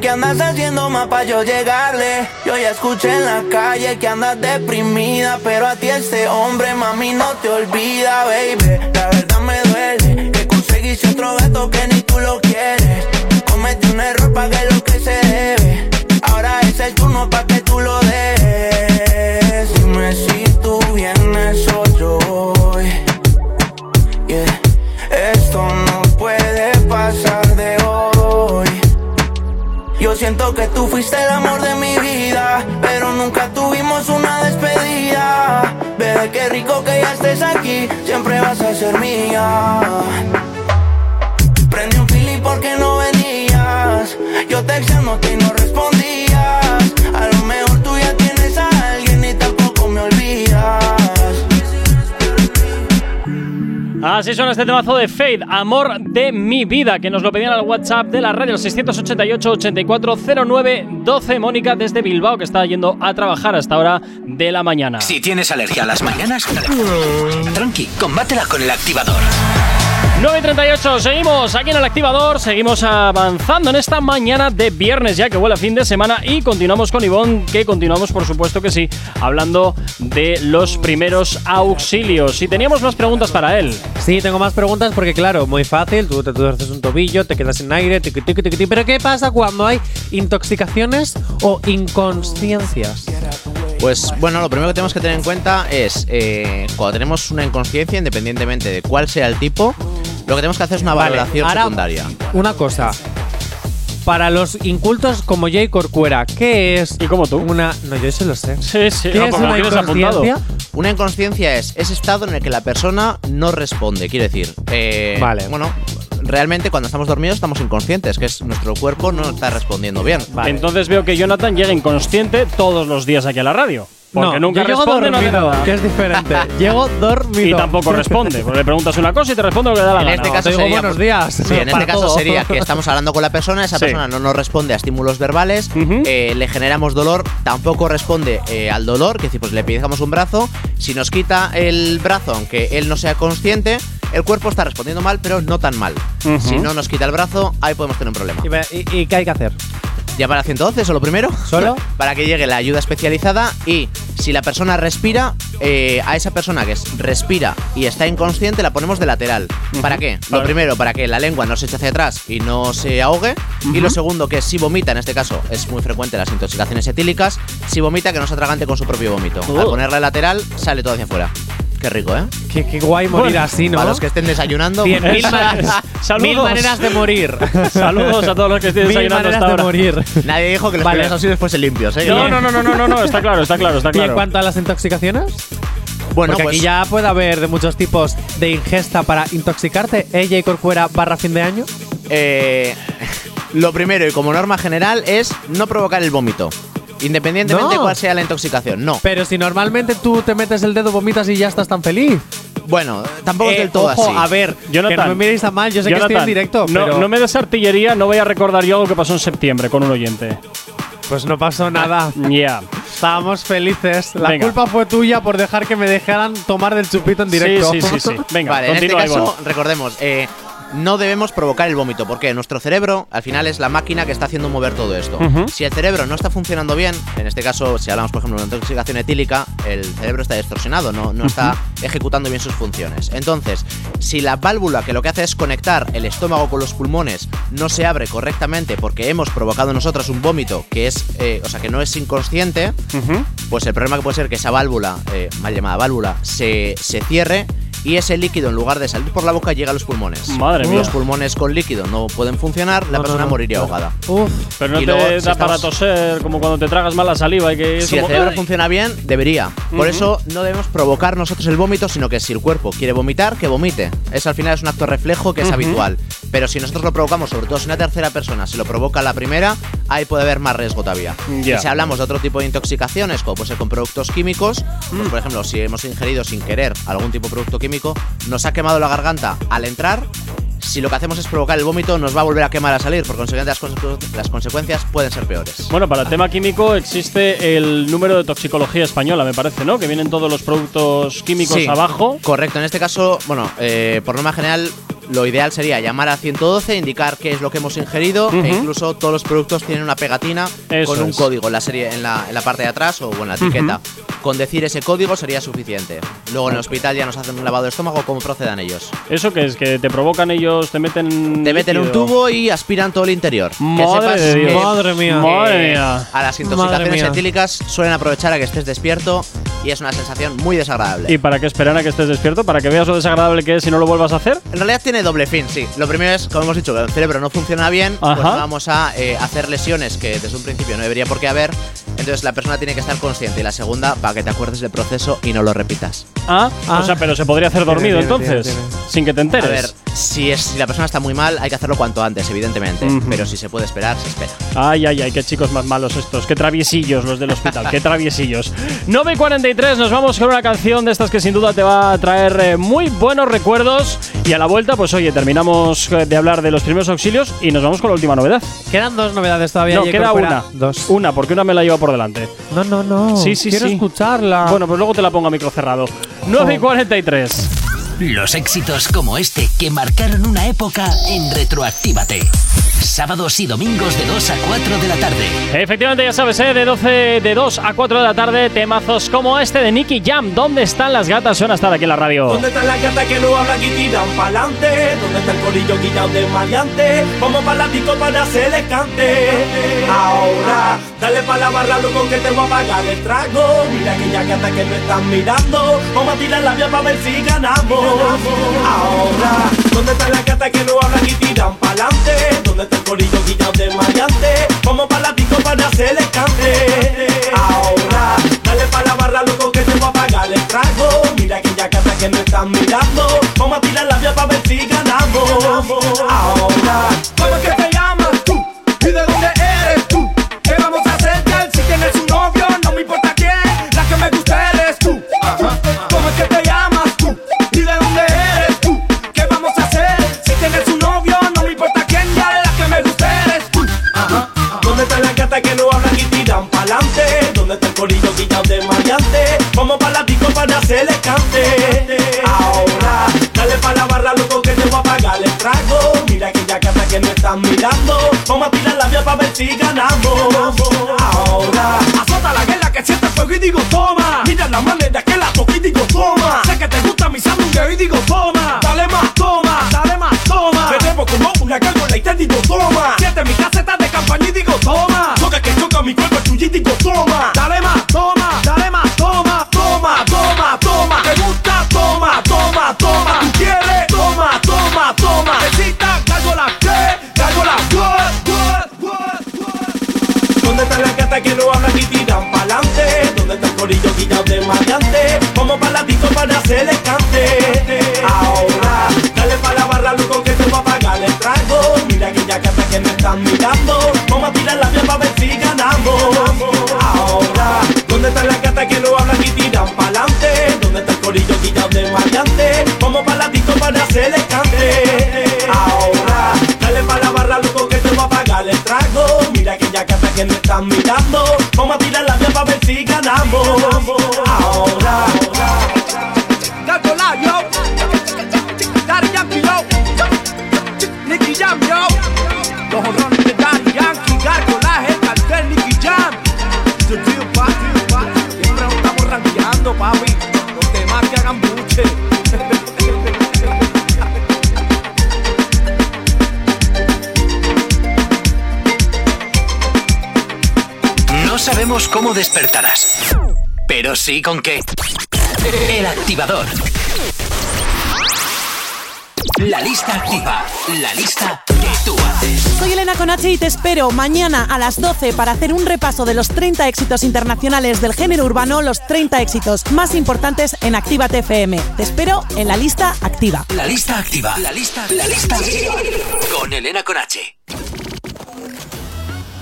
Qué andas haciendo más pa' yo llegarle. Yo ya escuché en la calle que andas deprimida. Pero a ti este hombre, mami, no te olvida, baby. La verdad me duele que conseguiste otro gato que ni tú lo quieres. Cometí un error, pagué lo que se debe. Siento que tú fuiste el amor de mi vida, pero nunca tuvimos una despedida. Bebé, qué rico que ya estés aquí, siempre vas a ser mía. Prendí un feeling porque no venías. Yo texteándote y no respondías. Así suena este temazo de Fade, Amor de mi vida, que nos lo pedían al WhatsApp de la radio, el 688-8409-12. Mónica desde Bilbao, que está yendo a trabajar hasta hora de la mañana. Si tienes alergia a las mañanas, tranqui, combátela con el activador. 9.38, seguimos aquí en el activador, seguimos avanzando en esta mañana de viernes ya que huele a fin de semana y continuamos con Ivonne, que continuamos por supuesto que sí, hablando de los primeros auxilios. Y teníamos más preguntas para él. Sí, tengo más preguntas porque, claro, muy fácil. Tú te tuerces un tobillo, te quedas sin aire, tiqui, tiqui, tiqui. Pero ¿qué pasa cuando hay intoxicaciones o inconsciencias? Pues bueno, lo primero que tenemos que tener en cuenta es eh, cuando tenemos una inconsciencia, independientemente de cuál sea el tipo, lo que tenemos que hacer es una Vale, valoración ahora- secundaria. Una cosa. Para los incultos como Jay Corcuera, ¿qué es? ¿Y como tú? Una. No, yo eso lo sé. Sí, sí, ¿Qué no, es una tienes apuntado. inconsciencia? Una inconsciencia es ese estado en el que la persona no responde. Quiere decir, eh, Vale. bueno, realmente cuando estamos dormidos estamos inconscientes, que es nuestro cuerpo no está respondiendo bien. Entonces veo que Jonathan llega inconsciente todos los días aquí a la radio. Porque no, nunca yo llego responde, no dormido, que es diferente. llego dormido. Y tampoco responde. Porque le preguntas una cosa y te responde lo que le da la En gana. este caso te digo sería, buenos días. Sí, en este caso todo. sería que estamos hablando con la persona, esa Sí. persona no nos responde a estímulos verbales, eh, le generamos dolor, tampoco responde eh, al dolor, que decir, pues le pellizcamos un brazo, si nos quita el brazo, aunque él no sea consciente, el cuerpo está respondiendo mal, pero no tan mal. Si no nos quita el brazo, ahí podemos tener un problema. ¿Y, ve- y- y qué hay que hacer? Llamar a 112, eso lo primero. ¿Solo? Para que llegue la ayuda especializada y si la persona respira, eh, a esa persona que es- respira y está inconsciente la ponemos de lateral. ¿Para qué? Lo Vale. primero, para que la lengua no se eche hacia atrás y no se ahogue. Y lo segundo, que si vomita, en este caso es muy frecuente las intoxicaciones etílicas, si vomita que no se atragante con su propio vómito. Uh. Al ponerla lateral, sale todo hacia afuera. Qué rico, ¿eh? Qué, qué guay morir Bueno, así, ¿no? Para los que estén desayunando. Cien mil, maneras- mil de morir. Saludos a todos los que estén mil desayunando hasta de ahora. morir. Nadie dijo que los Vale. primeros auxilios fuesen limpios, ¿eh? No, no, no, no, no, no, no, está claro, está claro, está Y en claro. cuanto a las intoxicaciones, Bueno, porque pues aquí ya puede haber de muchos tipos de ingesta para intoxicarte. Ella y Corcuera barra fin de año. Eh, lo primero y como norma general es no provocar el vómito. Independientemente No. de cuál sea la intoxicación, no. Pero si normalmente tú te metes el dedo, vomitas y ya estás tan feliz. Bueno, tampoco es Eh, del todo ojo, así. a ver, que Jonathan, no me miréis tan mal, yo sé que estoy en directo, no, pero no me des artillería, no voy a recordar yo algo que pasó en septiembre con un oyente. pues no pasó nada. Ya. Estábamos felices. La Venga. culpa fue tuya por dejar que me dejaran tomar del chupito en directo. Sí, sí, sí, sí. Venga, vale, en este caso, recordemos, eh, no debemos provocar el vómito, porque nuestro cerebro al final es la máquina que está haciendo mover todo esto. Si el cerebro no está funcionando bien, en este caso, si hablamos por ejemplo de una intoxicación etílica, el cerebro está distorsionado, no, no está ejecutando bien sus funciones. Entonces, si la válvula que lo que hace es conectar el estómago con los pulmones no se abre correctamente porque hemos provocado nosotros un vómito que es, eh, o sea, que no es inconsciente, pues el problema que puede ser que esa válvula, eh, mal llamada válvula, se, se cierre y ese líquido en lugar de salir por la boca llega a los pulmones. Madre mía. Los pulmones con líquido no pueden funcionar, la No, persona no, no. moriría ahogada. Uf, Pero no Y te luego, da si para estamos- toser, como cuando te tragas mal la saliva y que es Si el como- cerebro ¡Ay! funciona bien, debería. Por Ujú. eso no debemos provocar nosotros el vómito, sino que si el cuerpo quiere vomitar, que vomite. Eso al final es un acto reflejo que es Ujú. habitual. Pero si nosotros lo provocamos, sobre todo si una tercera persona se lo provoca la primera, ahí puede haber más riesgo todavía. Ya. Y si hablamos de otro tipo de intoxicaciones, como puede ser con productos químicos, Mm. pues, por ejemplo, si hemos ingerido sin querer algún tipo de producto químico, nos ha quemado la garganta al entrar. Si lo que hacemos es provocar el vómito, nos va a volver a quemar al salir. Por consiguiente, las, consecu- las consecuencias pueden ser peores. Bueno, para el tema químico existe el número de toxicología española, me parece, ¿no? Que vienen todos los productos químicos Sí, abajo. Correcto, en este caso, bueno, eh, por norma general, lo ideal sería llamar a 112, indicar qué es lo que hemos ingerido Ujú. e incluso todos los productos tienen una pegatina Eso con un es. código en la serie, en la, en la parte de atrás o en la etiqueta. Con decir ese código sería suficiente. Luego en el hospital ya nos hacen un lavado de estómago, ¿cómo procedan ellos? ¿Eso que es? ¿Que te provocan ellos, te meten. Te meten un líquido? tubo y aspiran todo el interior. Que Madre sepas de Dios. que, Madre mía. eh, Madre mía. A las intoxicaciones etílicas suelen aprovechar a que estés despierto y es una sensación muy desagradable. ¿Y para qué esperar a que estés despierto? ¿Para que veas lo desagradable que es y no lo vuelvas a hacer? En realidad tiene doble fin, sí. Lo primero es, como hemos dicho, que el cerebro no funciona bien, pues Ajá. vamos a eh, hacer lesiones que desde un principio no debería por qué haber. Entonces la persona tiene que estar consciente. Y la segunda, para que te acuerdes del proceso y no lo repitas. Ah, Ah. o sea, pero se podría hacer dormido Tiene, tiene, entonces, tiene, tiene. sin que te enteres. A ver, si, es, si la persona está muy mal, hay que hacerlo cuanto antes, evidentemente. Ujú. Pero si se puede esperar, se espera. Ay, ay, ay, qué chicos más malos estos, qué traviesillos los del hospital, qué traviesillos. 9 y 43, nos vamos con una canción de estas que sin duda te va a traer eh, muy buenos recuerdos. Y a la vuelta, pues oye, terminamos eh, de hablar de los primeros auxilios y nos vamos con la última novedad. Quedan dos novedades todavía. No, queda una. Dos. Una, porque una me la llevo por delante. No, no, no. Sí, sí, Quiero sí. escucharla. Bueno, pues luego te la pongo a micro cerrado. 9 y 43. Los éxitos como este que marcaron una época en Retroactívate. Sábados y domingos de 2 a 4 de la tarde. Efectivamente, ya sabes, ¿eh? de 12 de 2 a 4 de la tarde, temazos como este de Nicky Jam. ¿Dónde están las gatas? Suena estar aquí en la radio. ¿Dónde están las gatas que no hablan y tiran pa'lante? ¿Dónde está el corillo guillado de maleante? Vamos para la disco para hacerle cante. Ahora, dale pa' la barra, loco, que te voy a pagar el trago. Mira aquella gata que no están mirando. Vamos a tirar la vía para ver si ganamos. Ahora, ¿dónde están las gatas que no hablan y tiran pa'lante? ¿Dónde corillo guillado de maleante? Vamos para la disco para hacerle cante. Ahora, dale pa' la barra, loco, que te voy a pagar el trago. Mira aquella gata que no están mirando. Vamos a tirar la vía para ver si ganamos. Ahora, que no hablan y tiran pa'lante? ¿Dónde está el corillo guillado de maleante? Vamos pa' la disco para hacerle cante. Ahora, dale pa' la barra, loco, que te voy a pagar el trago. Mira aquella gata que no están mirando. Vamos a tirar la vía para ver si ganamos. Ahora, azota la guerra que siente fuego y digo toma. Mira la manera que la toco y digo toma. Sé que te gusta mi sandungueo y digo toma. Dale más, toma, dale más, toma. Me debo como una gárgola y te digo toma. Siente mi caseta de campaña y digo toma. Que mi cuerpo tuyo y digo toma. Dale más, toma, dale más, toma, toma, toma, toma. ¿Te gusta? Toma, toma, toma. ¿Tú quieres? Toma, toma, toma. Necesita gárgola, ¿qué? Gárgola, what, what, what, what. ¿Dónde están las gatas que no hablan y tiran pa'lante? ¿Dónde está el corillo guillado de maleante? Vamos pa' la disco para hacerle cante. Ahora, dale pa' la barra, loco, que te voy a pagar el trago. Mira aquella gata que me están mirando. ¿Dónde están las gatas que no hablan y tiran pa'lante? ¿Dónde está el corillo guillado de maleante? Vamos pa' la disco para hacerle cante Ahora, dale pa' la barra, loco, que te va a pagar el trago Mira aquella gata que me están mirando Vamos a tirar la pa' ver si ganamos Ahora cómo despertarás, pero sí con qué. El activador. La lista activa. La lista que tú haces. Soy Elena Conache y te espero mañana a las 12 para hacer un repaso de los 30 éxitos internacionales del género urbano, los 30 éxitos más importantes en Actívate FM. Te espero en la lista activa. La lista activa. La lista, la lista activa. Con Elena Conache.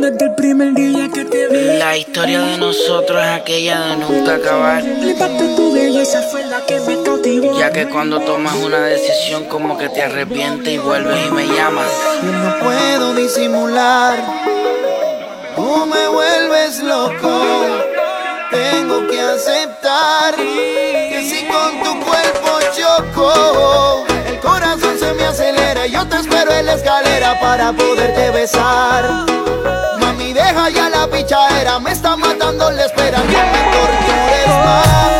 Desde el primer día que te vi. La historia de nosotros es aquella de nunca acabar. Tu belleza fue la que me cautivó. Ya que cuando tomas una decisión como que te arrepientes y vuelves y me llamas. Yo no puedo disimular, tú me vuelves loco. Tengo que aceptar que si con tu cuerpo choco, el corazón se me acelera. Y yo te espero en la escalera para poderte besar. Mami, deja ya la pichadera, me está matando la espera, no me tortures más.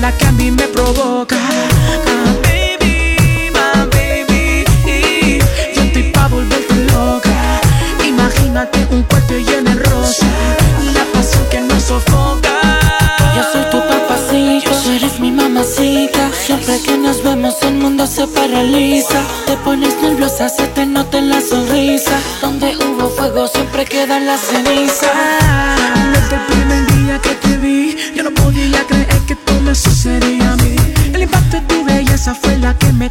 La que a mí me provoca. Ah, baby, my baby. Yo estoy pa' volverte loca. Imagínate un cuarto lleno de rosa. La pasión que nos sofoca. Yo soy tu papacito, tú eres mi mamacita. Siempre que nos vemos el mundo se paraliza. Te pones nerviosa, se te nota en la sonrisa. Donde hubo fuego siempre quedan las cenizas. Fue la que me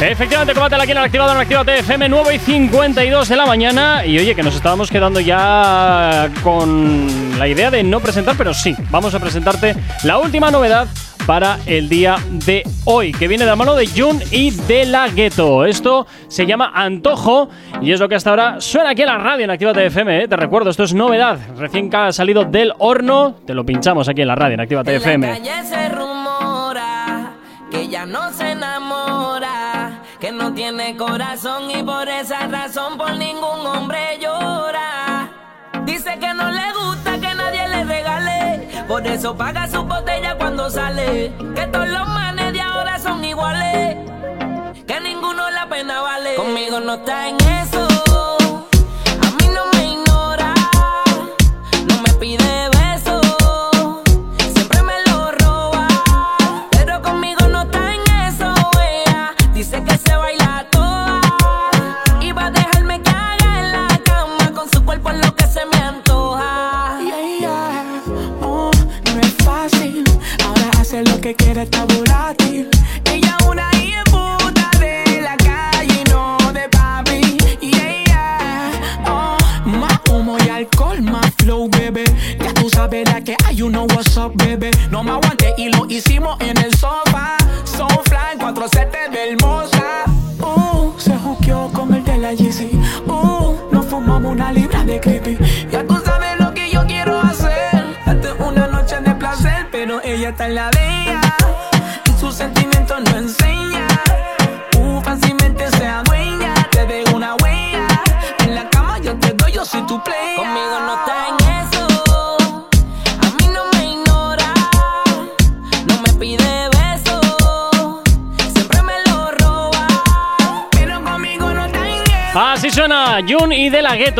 Efectivamente, combátela aquí en el activador en Actívate FM 9 y 52 de la mañana. Y oye, que nos estábamos quedando ya con la idea de no presentar, pero sí, vamos a presentarte la última novedad para el día de hoy, que viene de la mano de Jun y de la Gueto. Esto se llama Antojo y es lo que hasta ahora suena aquí en la radio en Actívate FM. ¿eh? Te recuerdo, esto es novedad, recién ha salido del horno, te lo pinchamos aquí en la radio en la FM. que ya no se enamora, que no tiene corazón y por esa razón por ningún hombre llora. Dice que no le gusta que nadie le regale, por eso paga su botella cuando sale. Que todos los manes de ahora son iguales, que ninguno la pena vale. Conmigo no está en eso.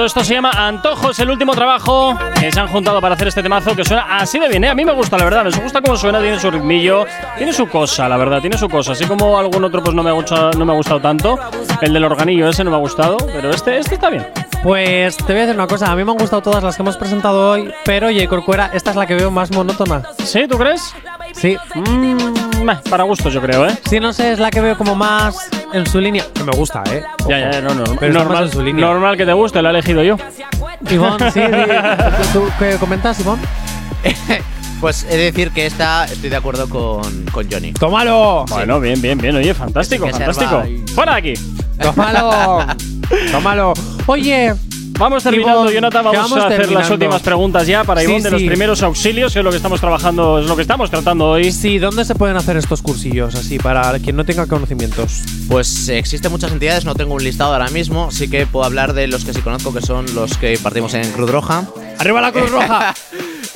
Esto se llama Antojo, es el último trabajo que se han juntado para hacer este temazo que suena así de bien. ¿eh? A mí me gusta, la verdad. Me gusta cómo suena, tiene su ritmillo, tiene su cosa, la verdad, tiene su cosa. Así como algún otro pues no me ha gustado, no me ha gustado tanto. El del organillo ese no me ha gustado, pero este, este está bien. Pues te voy a decir una cosa, a mí me han gustado todas las que hemos presentado hoy, pero oye, Corcuera, esta es la que veo más monótona. ¿Sí? ¿Tú crees? Sí. Mm, meh, para gustos, yo creo, ¿eh? Sí, no sé, es la que veo como más en su línea. No me gusta, ¿eh? Ya, ya, no, no. Pero está más normal, en su línea. normal que te guste, la he elegido yo. Ivonne, sí, di- ¿tú qué comentas, Ivonne? Pues he de decir que esta estoy de acuerdo con, con Johnny. ¡Tómalo! Bueno, bien, bien, bien. Oye, fantástico, Que se fantástico. y- ¡Fuera de aquí! ¡Tómalo! ¡Tómalo! Oye, Vamos terminando, Jonathan. Vamos, vamos a hacer las últimas preguntas ya para Sí, Ivonne de los primeros auxilios, que es lo que estamos trabajando, es lo que estamos tratando hoy. sí, ¿dónde se pueden hacer estos cursillos así para quien no tenga conocimientos? Pues existen muchas entidades, no tengo un listado ahora mismo, sí que puedo hablar de los que sí conozco, que son los que partimos en Cruz Roja. ¡Arriba la Cruz Roja!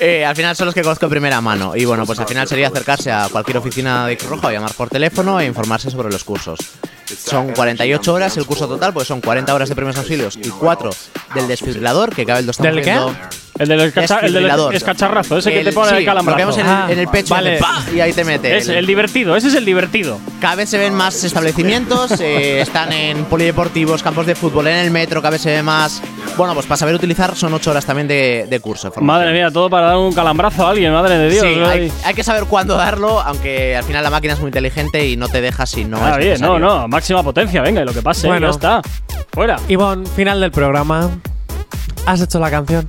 Eh, al final son los que conozco de primera mano. Y bueno, pues al final sería acercarse a cualquier oficina de Cruz Roja o llamar por teléfono e informarse sobre los cursos. Son 48 horas el curso total, pues son 40 horas de primeros auxilios y 4 del desfibrilador, que cabe el 2 ¿Del qué? El del, cacha- el del escacharrazo, ese que te pone sí, el calambrazo. Lo vemos en, Ah, el, en el pecho vale. y ahí te mete. Es el divertido, ese es el divertido. Cada vez se ven más establecimientos, eh, están en polideportivos, campos de fútbol, en el metro, cada vez se ve más. Bueno, pues para saber utilizar son 8 horas también de, de curso. de. Madre mía, todo para dar un calambrazo a alguien, madre de Dios. Sí, hay, hay que saber cuándo darlo, aunque al final la máquina es muy inteligente y no te deja si no Ah, es bien, no, no, máxima potencia, venga, y lo que pase, Bueno. ya está. Fuera. Ivonne, final del programa. ¿Has hecho la canción?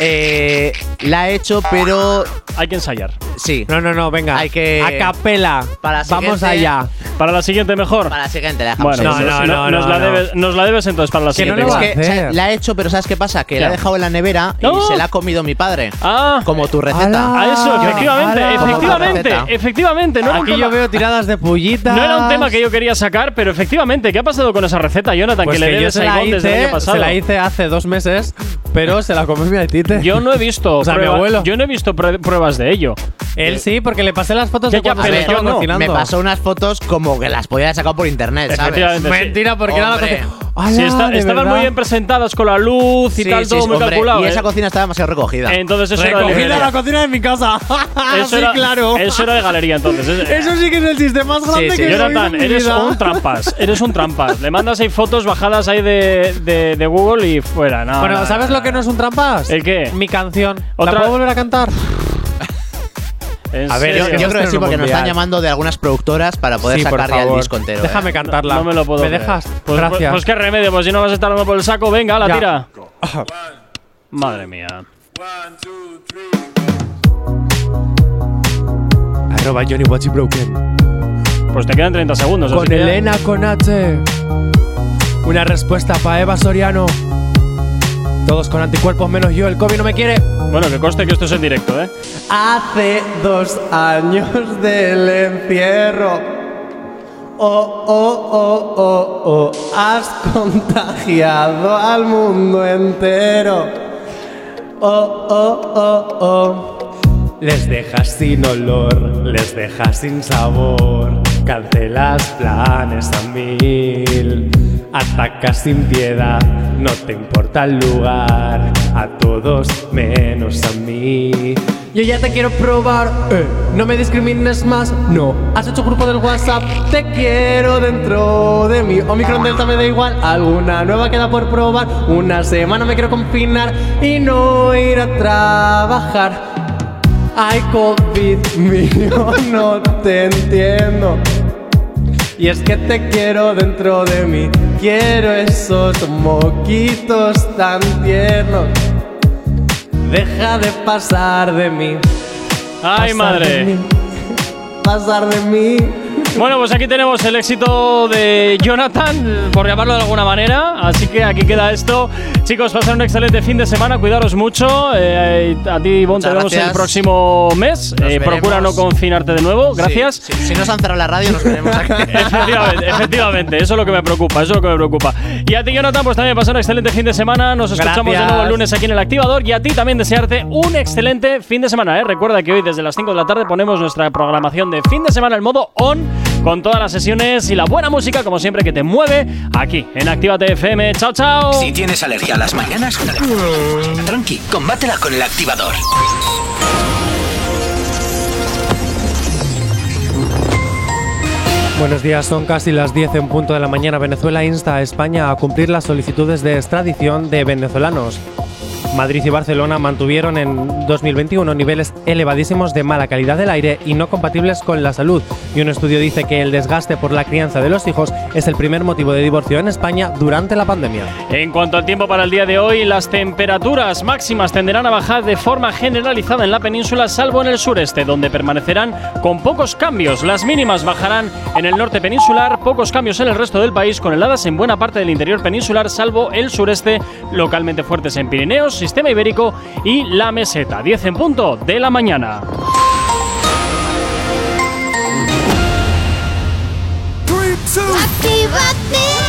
Eh, la he hecho, pero Hay que ensayar. sí. No, no, no, venga. Hay que- A capela. Para la Vamos siguiente- allá. Para la siguiente mejor. Para la siguiente la dejamos. Bueno, ahí. nos, no- nos la debes, nos la debes entonces para la Que no siguiente. lo va a igual. hacer. la he hecho, pero ¿sabes qué pasa? Que la he ¿Qué? dejado en la nevera No. y se la ha comido mi padre. Ah. Como tu receta. A eso, efectivamente, Ala. Como efectivamente, receta. efectivamente. No era, un Aquí tema, yo veo tiradas de pullitas. no era un tema que yo quería sacar, pero efectivamente, ¿qué ha pasado con esa receta, Jonathan? Pues que le que yo debes se a la, Ivonne desde el año hice, pasado. se la hice hace dos meses, pero se la comió mi Yo no he visto, O sea, mi abuelo. yo no he visto prue- pruebas de ello. Él sí, porque le pasé las fotos Ya, de ya, cuando pero se yo estaba no. cocinando. Me pasó unas fotos como que las podía haber sacado por internet, ¿sabes? Efectivamente, sí. Mentira, porque era la Hombre. cocina. Sí, está- estaban muy bien presentadas con la luz y Sí, tal, sí, todo muy hombre, calculado. Y ¿eh? esa cocina estaba demasiado recogida. Entonces eso era de la cocina de mi casa. Eso era, claro. Eso era de galería entonces. Es- Eso sí que es el chiste más grande que he Jonathan, eres un trampas. Eres un trampas. Le mandas ahí fotos bajadas ahí de, de, de Google y fuera. No, Bueno, no, ¿sabes lo que no es un trampas? ¿El qué? Mi canción. Otra- ¿La puedo volver a cantar? ¿En A ver, yo, serio? yo creo que sí, porque nos están llamando de algunas productoras para poder Sí, por sacar ya el favor. disco entero. Déjame ¿eh? cantarla. No me lo puedo ¿Me creer. dejas? Pues, Gracias. Pues, pues qué remedio, pues si no vas a estar dando por el saco, venga, la Ya. tira. Madre mía. Arroba Johnny Watchy Broken. Pues te quedan 30 segundos. así Con que ya- Elena con H. Una respuesta para Eva Soriano. Todos con anticuerpos menos yo. El COVID no me quiere. Bueno, que conste que esto es en directo, ¿eh? Hace dos años del encierro. Oh, oh, oh, oh, oh. Has contagiado al mundo entero. Oh, oh, oh, oh. Les dejas sin olor, les dejas sin sabor. Cancelas planes a mil. Atacas sin piedad, no te importa el lugar. A todos menos a mí. Yo ya te quiero probar, eh, no me discrimines más, no. Has hecho grupo del WhatsApp, te quiero dentro de mí. Omicron Delta me da igual, alguna nueva queda por probar. Una semana me quiero confinar y no ir a trabajar. Ay, COVID mío, no te entiendo. Y es que te quiero dentro de mí. Quiero esos moquitos tan tiernos. Deja de pasar de mí. Ay, Pasar madre. de mí. Pasar de mí. Bueno, pues aquí tenemos el éxito de Jonathan, por llamarlo de alguna manera. Así que aquí queda esto. Chicos, pasar un excelente fin de semana. Cuidaros mucho. Eh, a ti, Bon, te vemos el próximo mes. Nos Eh, procura no confinarte de nuevo. Gracias. Sí, sí. Si no se han cerrado la radio, nos veremos aquí. Efectivamente, efectivamente, eso es lo que me preocupa, eso es lo que me preocupa. Y a ti, Jonathan, pues también pasar un excelente fin de semana. Nos escuchamos de Gracias. nuevo el lunes aquí en el Activador. Y a ti también desearte un excelente fin de semana. ¿eh? Recuerda que hoy desde las 5 de la tarde ponemos nuestra programación de fin de semana en modo on con todas las sesiones y la buena música, como siempre, que te mueve aquí en Actívate FM. Chao, chao. Si tienes alergia a las mañanas, tranqui, combátela con el activador. Buenos días, son casi las 10 en punto de la mañana. Venezuela insta a España a cumplir las solicitudes de extradición de venezolanos. Madrid y Barcelona mantuvieron en 2021 niveles elevadísimos de mala calidad del aire y no compatibles con la salud. Y un estudio dice que el desgaste por la crianza de los hijos es el primer motivo de divorcio en España durante la pandemia. En cuanto al tiempo para el día de hoy, las temperaturas máximas tenderán a bajar de forma generalizada en la península, salvo en el sureste, donde permanecerán con pocos cambios. Las mínimas bajarán en el norte peninsular, pocos cambios en el resto del país, con heladas en buena parte del interior peninsular, salvo el sureste, localmente fuertes en Pirineos, Sistema Ibérico y la Meseta. 10 en punto de la mañana. Actívate.